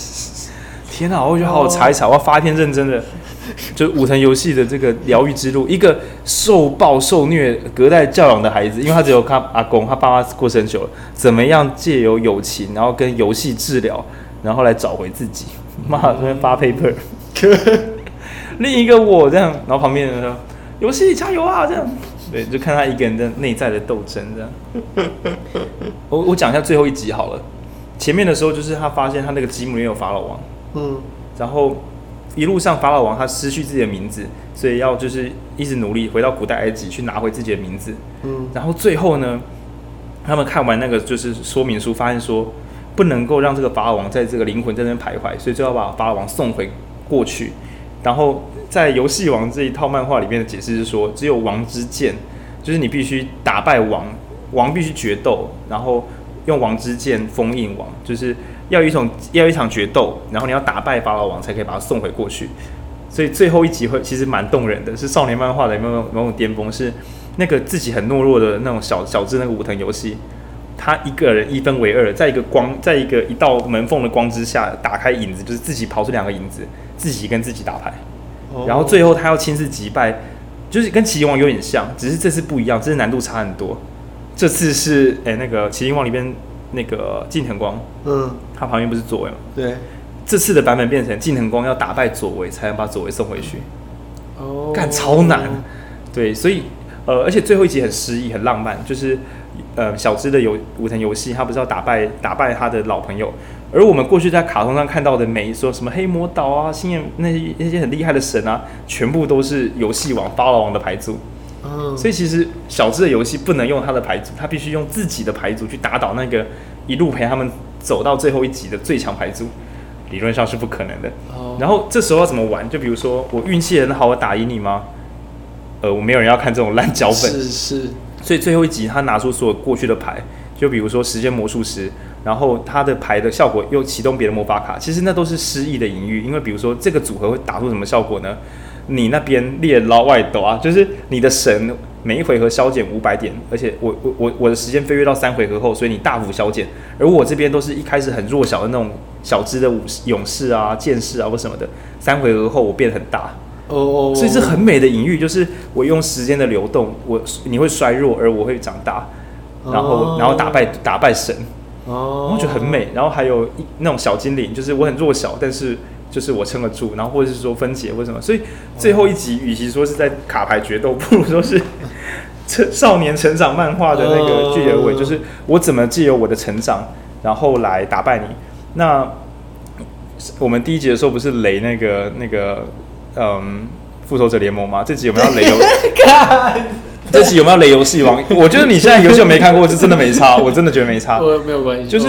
天哪，我觉得好好查一查，我要发一篇认真的。就是武藤游戏的这个疗愈之路，一个受暴受虐、隔代教养的孩子，因为他只有他阿公，他爸妈过世很久了，怎么样借由友情，然后跟游戏治疗，然后来找回自己。妈，这边发 paper，另一个我这样，然后旁边人说：“游戏加油啊！”这样，对，就看他一个人的内在的斗争这样。我我讲一下最后一集好了，前面的时候就是他发现他那个积木里面有法老王，嗯，然后。一路上，法老王他失去自己的名字，所以要就是一直努力回到古代埃及去拿回自己的名字。嗯，然后最后呢，他们看完那个就是说明书，发现说不能够让这个法老王在这个灵魂在那边徘徊，所以就要把法老王送回过去。然后在游戏王这一套漫画里面的解释是说，只有王之剑，就是你必须打败王，王必须决斗，然后用王之剑封印王，就是。要一种要一场决斗，然后你要打败法老王才可以把他送回过去。所以最后一集会其实蛮动人的，是少年漫画的某种某种巅峰，是那个自己很懦弱的那种小小智那个武藤游戏，他一个人一分为二，在一个光，在一个一道门缝的光之下打开影子，就是自己跑出两个影子，自己跟自己打牌，然后最后他要亲自击败，就是跟棋灵王有点像，只是这次不一样，这次难度差很多。这次是哎、欸、那个棋灵王里边。那个近藤光，嗯，他旁边不是佐为吗？对，这次的版本变成近藤光要打败佐为，才能把佐为送回去。哦，干超难，对，所以呃，而且最后一集很诗意，很浪漫，就是呃，小芝的游武藤游戏，他不是要打败打败他的老朋友，而我们过去在卡通上看到的每一说什么黑魔岛啊、星焰那些那些很厉害的神啊，全部都是游戏王法老王的牌组。嗯，所以其实小智的游戏不能用他的牌组，他必须用自己的牌组去打倒那个一路陪他们走到最后一集的最强牌组，理论上是不可能的。哦，然后这时候要怎么玩？就比如说我运气很好，我打赢你吗？呃，我没有人要看这种烂脚本。是是。所以最后一集他拿出所有过去的牌，就比如说时间魔术师，然后他的牌的效果又启动别的魔法卡，其实那都是失意的隐喻。因为比如说这个组合会打出什么效果呢？你那边列捞外斗啊，就是你的神每一回合削减五百点，而且我我我我的时间飞跃到三回合后，所以你大幅削减。而我这边都是一开始很弱小的那种小只的武士勇士啊、剑士啊或什么的，三回合后我变得很大。哦哦，所以是很美的隐喻，就是我用时间的流动，我你会衰弱，而我会长大，然后然后打败打败神。哦，我觉得很美。然后还有一那种小精灵，就是我很弱小，但是。就是我撑得住，然后或者是说分解或什么，所以最后一集与其说是在卡牌决斗，不如说是 成少年成长漫画的那个聚而尾，就是我怎么借由我的成长，然后来打败你。那我们第一集的时候不是雷那个那个嗯复仇者联盟吗？这集有没有雷游？这集有没有雷游戏王？我觉得你现在游戏我没看过，是真的没差，我真的觉得没差，我没有关系，就是。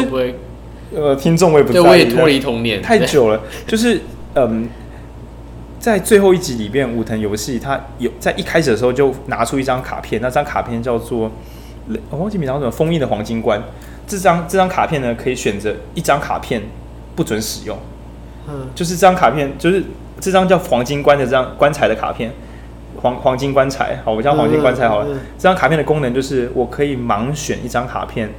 呃，听众我也不在意，对，我也脱离童年太久了。就是，嗯，在最后一集里边，武藤游戏他有在一开始的时候就拿出一张卡片，那张卡片叫做我忘记名字叫什么，封印的黄金棺。这张这张卡片呢，可以选择一张卡片不准使用。嗯，就是这张卡片，就是这张叫黄金棺的这张棺材的卡片，黄黄金棺材。好，我叫黄金棺材好了。嗯嗯嗯、这张卡片的功能就是我可以盲选一张卡片，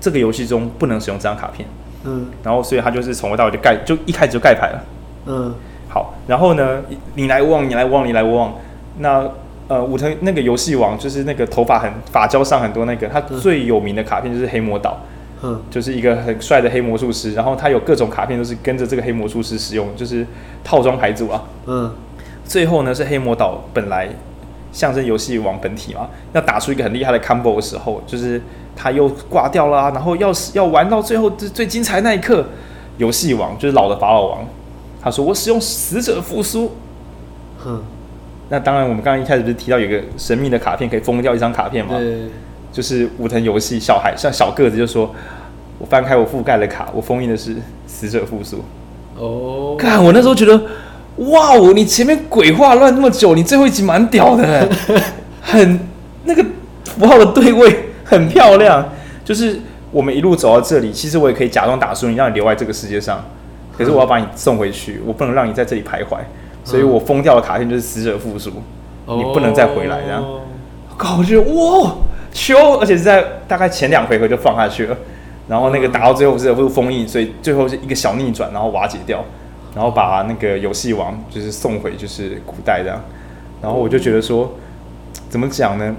这个游戏中不能使用这张卡片。嗯，然后所以他就是从头到尾就盖，就一开始就盖牌了。嗯，好，然后呢，你来我往，你来我往，你来我往。那呃，武藤那个游戏王就是那个头发很发胶上很多那个，他最有名的卡片就是黑魔导。嗯，就是一个很帅的黑魔术师，然后他有各种卡片都是跟着这个黑魔术师使用，就是套装牌组啊。嗯，最后呢是黑魔导本来象征游戏王本体嘛，要打出一个很厉害的 combo 的时候，就是。他又挂掉了啊，然后要是要玩到最后最最精彩那一刻，游戏王就是老的法老王，他说我使用死者复苏。哼，那当然我们刚刚一开始不是提到有个神秘的卡片可以封掉一张卡片吗？对，就是武藤游戏小孩像小个子就说，我翻开我覆盖的卡，我封印的是死者复苏。哦，看我那时候觉得，哇哦，你前面鬼话乱那么久，你最后一集蛮屌的，很那个符号的对位。很漂亮，就是我们一路走到这里，其实我也可以假装打输你，让你留在这个世界上。可是我要把你送回去，我不能让你在这里徘徊，所以我封掉的卡片就是死者复苏，你不能再回来。这样，搞我觉得哇，修，而且是在大概前两回合就放下去了，然后那个打到最后死者复苏封印，所以最后是一个小逆转，然后瓦解掉，然后把那个游戏王就是送回就是古代这样，然后我就觉得说，怎么讲呢？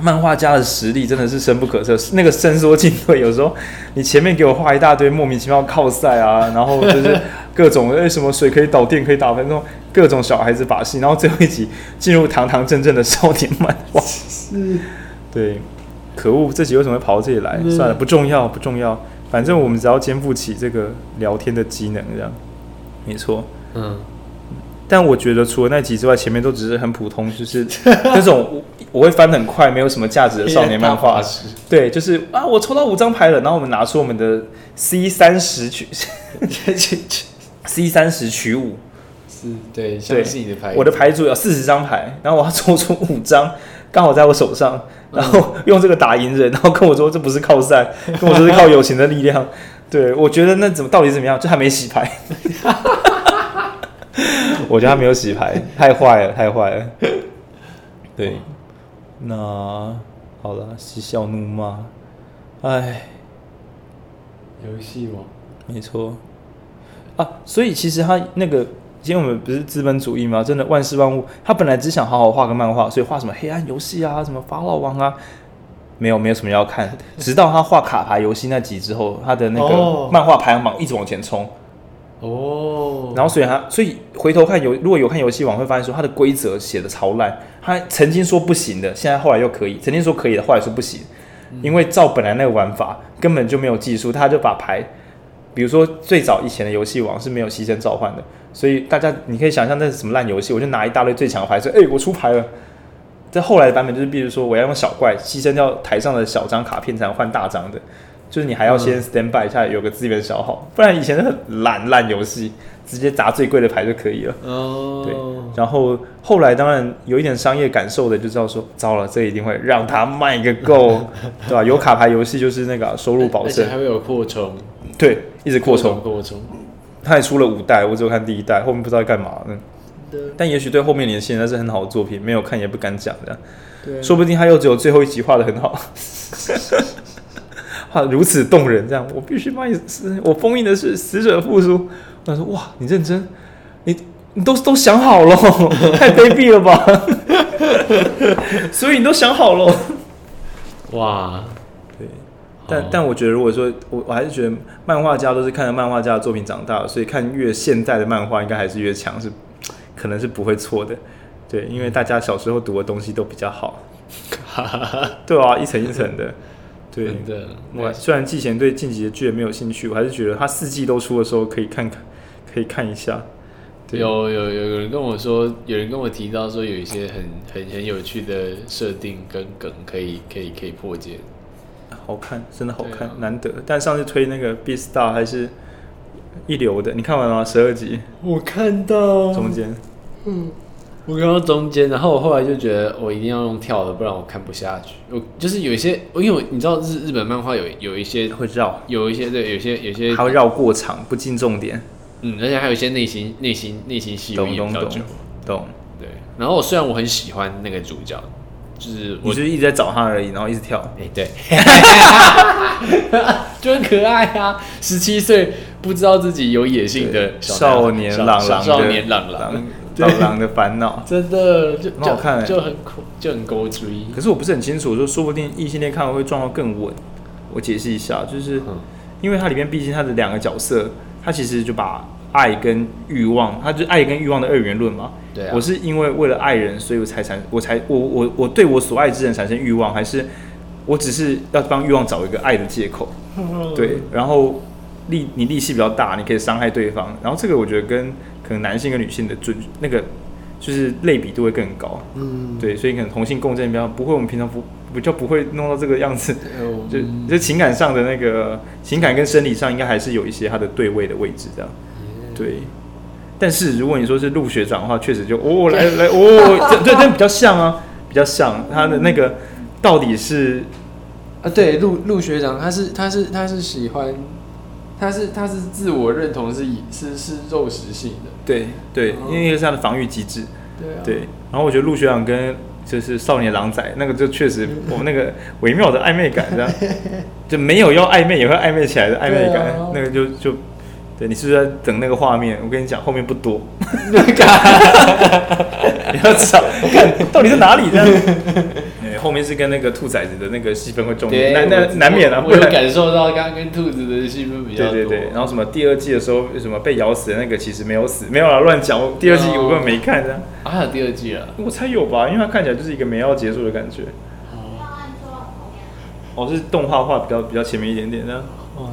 漫画家的实力真的是深不可测，那个伸缩进退，有时候你前面给我画一大堆莫名其妙靠赛啊，然后就是各种为、欸、什么水可以导电可以打分，那种各种小孩子把戏，然后最后一集进入堂堂正正的少年漫画，是，对，可恶，这集为什么会跑到这里来？算了，不重要，不重要，反正我们只要肩负起这个聊天的机能，这样，没错，嗯。但我觉得除了那集之外，前面都只是很普通，就是 那种我我会翻得很快，没有什么价值的少年漫画。对，就是啊，我抽到五张牌了，然后我们拿出我们的 C 三十取，C 三十取五，是对，对，是你的牌。我的牌组有四十张牌，然后我要抽出五张，刚好在我手上，然后用这个打赢人，然后跟我说这不是靠赛，跟我说是靠友情的力量。对，我觉得那怎么到底怎么样？就还没洗牌。我觉得他没有洗牌，太坏了，太坏了。对，那好了，嬉笑怒骂，哎，游戏王，没错啊。所以其实他那个，今天我们不是资本主义吗？真的万事万物，他本来只想好好画个漫画，所以画什么黑暗游戏啊，什么法老王啊，没有，没有什么要看。直到他画卡牌游戏那集之后，他的那个漫画排行榜一直往前冲。哦，然后所以他所以回头看游，如果有看游戏网会发现说他的规则写的超烂，他曾经说不行的，现在后来又可以，曾经说可以的，后来说不行，因为照本来那个玩法根本就没有技术，他就把牌，比如说最早以前的游戏王是没有牺牲召唤的，所以大家你可以想象那是什么烂游戏，我就拿一大堆最强的牌说，哎，我出牌了。在后来的版本就是，比如说我要用小怪牺牲掉台上的小张卡片才能换大张的。就是你还要先 stand by 一下，有个资源消耗，不然以前是很烂烂游戏，直接砸最贵的牌就可以了。哦，对。然后后来当然有一点商业感受的就知道说，糟了，这一定会让他卖个够，对吧？有卡牌游戏就是那个收入保证，还会有扩充，对，一直扩充扩充。他也出了五代，我只有看第一代，后面不知道干嘛呢。但也许对后面连线那是很好的作品，没有看也不敢讲的。对，说不定他又只有最后一集画的很好，画如此动人，这样我必须帮你死。我封印的是死者复苏。他说哇，你认真，你你都都想好了，太卑鄙了吧？所以你都想好了，哇，对。但但我觉得，如果说我我还是觉得漫画家都是看着漫画家的作品长大的，所以看越现代的漫画，应该还是越强，是可能是不会错的。对，因为大家小时候读的东西都比较好，对啊，一层一层的。对的，我虽然季前对晋级的剧也没有兴趣，我还是觉得他四季都出的时候可以看看，可以看一下。有有有人跟我说，有人跟我提到说，有一些很很很有趣的设定跟梗，可以可以可以破解。好看，真的好看，啊、难得。但上次推那个 Beastars 还是一流的，你看完了吗？十二集，我看到中间，嗯。我看到中间，然后我后来就觉得我一定要用跳的，不然我看不下去。我就是有一些，因为你知道日日本漫画有有一些会绕，有一些对，有些有些它会绕过场，不进重点。嗯，而且还有一些内心内心内心戏也比较久。懂。对。然后我虽然我很喜欢那个主角，就是我就是一直在找他而已，然后一直跳。哎、欸，对。就很可爱啊！十七岁不知道自己有野性的少年朗朗，少年朗朗。老狼的烦恼，真的就很好看，欸，就很苦，就很勾追。可是我不是很清楚，说说不定异性恋看完会撞到更稳。我解释一下，就是因为它里面毕竟它的两个角色，它其实就把爱跟欲望，它就爱跟欲望的二元论嘛。对啊。我是因为为了爱人，所以我才产，我才我我我对我所爱之人产生欲望，还是我只是要帮欲望找一个爱的借口？对。然后力你力气比较大，你可以伤害对方。然后这个我觉得跟可能男性跟女性的准那个就是类比度会更高，嗯，对，所以可能同性共振比较不会，我们平常不不就不会弄到这个样子，嗯、就就情感上的那个情感跟生理上应该还是有一些它的对位的位置这样，嗯、对。但是如果你说是陆学长的话，确实就哦来来哦，这这，比较像啊，比较像。他的那个到底是啊，对陆陆学长他是他是他是喜欢。他是他是自我认同是以是是肉食性的，对对，因为是他的防御机制，对啊，对。然后我觉得陆学长跟就是少年狼仔那个就确实我们那个微妙的暧昧感，这样 就没有要暧昧也会暧昧起来的暧昧感，那个就就对你是不是在等那个画面？我跟你讲，后面不多，你要找看到底是哪里这样。后面是跟那个兔崽子的那个戏份会重一点，难难难免啊。我有感受到刚刚跟兔子的戏份比较多。对对对，然后什么第二季的时候，什么被咬死的那个其实没有死，没有啦，乱讲。第二季我根本没看的。啊，还有第二季啊？我猜有吧，因为它看起来就是一个没要结束的感觉。哦，是动画化比较比较前面一点点的。哦，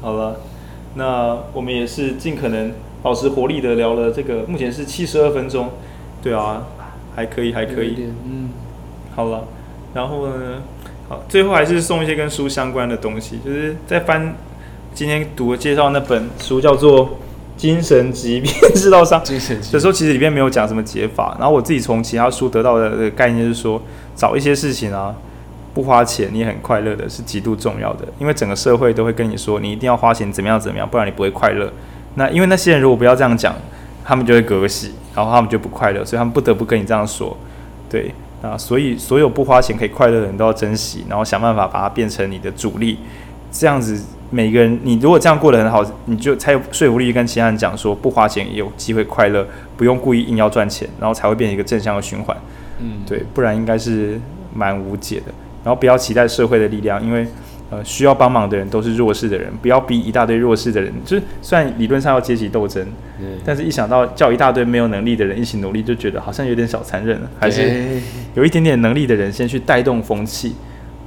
好了，那我们也是尽可能保持活力的聊了这个，目前是七十二分钟。对啊，还可以，还可以。嗯，好了。然后呢，好，最后还是送一些跟书相关的东西，就是在翻今天读介绍那本书，叫做《精神疾病制造商》。的时候，其实里面没有讲什么解法。然后我自己从其他书得到的概念是说，找一些事情啊，不花钱你很快乐的，是极度重要的。因为整个社会都会跟你说，你一定要花钱怎么样怎么样，不然你不会快乐。那因为那些人如果不要这样讲，他们就会隔戏，然后他们就不快乐，所以他们不得不跟你这样说，对。啊，所以所有不花钱可以快乐的人都要珍惜，然后想办法把它变成你的主力。这样子，每个人你如果这样过得很好，你就才有说服力跟其他人讲说不花钱也有机会快乐，不用故意硬要赚钱，然后才会变成一个正向的循环。嗯，对，不然应该是蛮无解的。然后不要期待社会的力量，因为。呃，需要帮忙的人都是弱势的人，不要逼一大堆弱势的人。就是虽然理论上要阶级斗争，嗯、但是一想到叫一大堆没有能力的人一起努力，就觉得好像有点小残忍了。还是有一点点能力的人先去带动风气，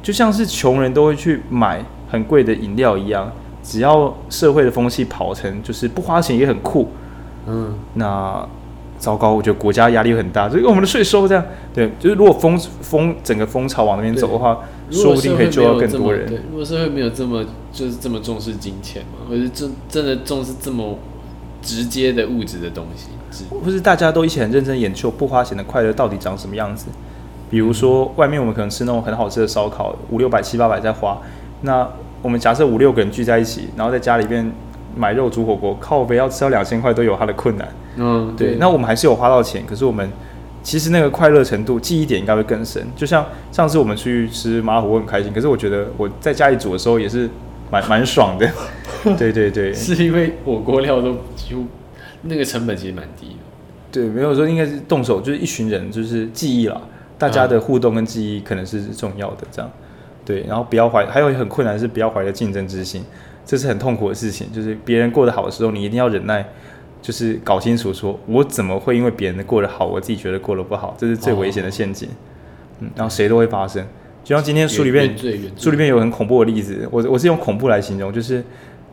就像是穷人都会去买很贵的饮料一样。只要社会的风气跑成就是不花钱也很酷，嗯，那糟糕，我觉得国家压力很大，就是我们的税收这样，对，就是如果风风整个风潮往那边走的话，说不定可以救到更多人。对，如果社会没有这么就是这么重视金钱嘛，或者真真的重视这么直接的物质的东西，或是大家都一起很认真研究不花钱的快乐到底长什么样子？比如说外面我们可能吃那种很好吃的烧烤，五六百七八百在花，那我们假设五六个人聚在一起，然后在家里边买肉煮火锅，靠北要吃到两千块都有它的困难。嗯，对，那我们还是有花到钱，可是我们其实那个快乐程度、记忆点应该会更深。就像上次我们出去吃麻辣火锅很开心，可是我觉得我在家里煮的时候也是蛮蛮爽的。对对对，是因为火锅料都几乎那个成本其实蛮低的。对，没有说应该是动手，就是一群人，就是记忆啦，大家的互动跟记忆可能是重要的。这样，对，然后不要怀，还有很困难是不要怀着竞争之心，这是很痛苦的事情。就是别人过得好的时候，你一定要忍耐。就是搞清楚，说我怎么会因为别人的过得好，我自己觉得过得不好，这是最危险的陷阱。嗯，然后谁都会发生。就像今天书里面，书里面有很恐怖的例子，我我是用恐怖来形容，就是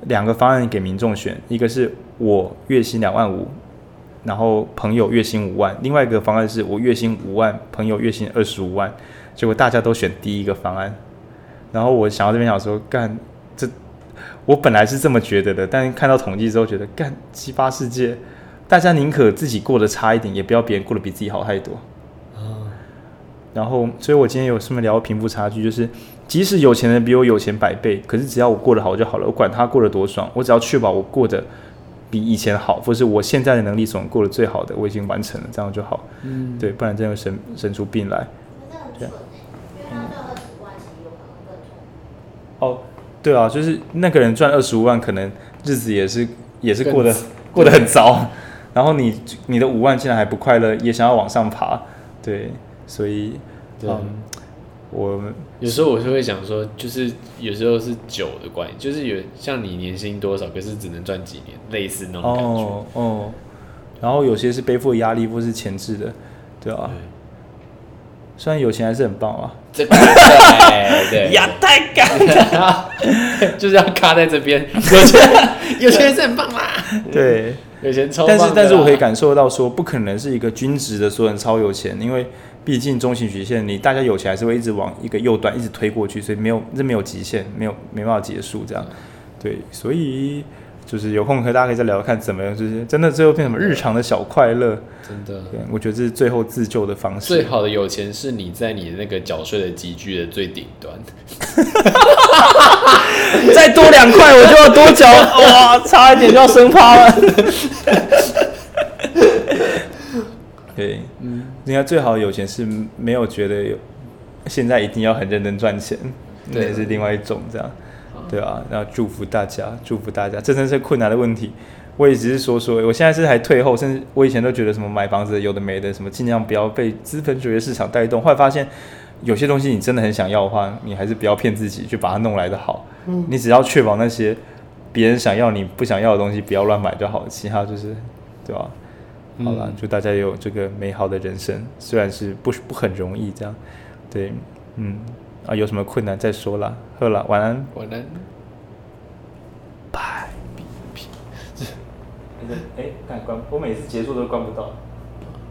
两个方案给民众选，一个是我月薪两万五，然后朋友月薪五万，另外一个方案是我月薪五万，朋友月薪二十五万，结果大家都选第一个方案。然后我想到这边想说，干这。我本来是这么觉得的，但是看到统计之后，觉得干七八世界，大家宁可自己过得差一点，也不要别人过得比自己好太多。然后，所以我今天有这么聊贫富差距，就是即使有钱人比我有钱百倍，可是只要我过得好就好了，我管他过得多爽，我只要确保我过得比以前好，或是我现在的能力所能过得最好的，我已经完成了，这样就好。嗯，对，不然真的生生出病来。对。哦。对啊，就是那个人赚二十五万，可能日子也是也是过得过得很糟。然后你你的五万竟然还不快乐，也想要往上爬，对，所以对嗯，我有时候我就会想说，就是有时候是酒的关系，就是有像你年薪多少，可是只能赚几年，类似那种感觉。哦，哦，然后有些是背负压力，或是前置的，对啊。对虽然有钱还是很棒啊，对对，呀 太干了，就是要卡在这边，有钱有钱是很棒啦，对，有钱超，但是但是我可以感受到说，不可能是一个均值的所有人超有钱，因为毕竟中型曲线，你大家有钱还是会一直往一个右端一直推过去，所以没有这没有极限，没有没办法结束这样，对，所以。就是有空和大家可以再聊聊看怎么样，就是真的最后变什么日常的小快乐，真的，对，我觉得这是最后自救的方式。最好的有钱是你在你那个缴税的集聚的最顶端，再多两块我就要多缴，哇，差一点就要升趴了。对，嗯，应该最好的有钱是没有觉得有现在一定要很认真赚钱，对，那是另外一种这样。对啊，然后祝福大家，祝福大家，这真是困难的问题。我也只是说说，我现在是还退后，甚至我以前都觉得什么买房子有的没的，什么尽量不要被资本主义市场带动。后来发现，有些东西你真的很想要的话，你还是不要骗自己，去把它弄来的好。嗯，你只要确保那些别人想要你不想要的东西不要乱买就好，其他就是，对吧？好了，祝大家有这个美好的人生，虽然是不不很容易这样，对，嗯。啊，有什么困难再说啦。喝了，晚安。晚安。拜。哎，看关，我每次结束都关不到。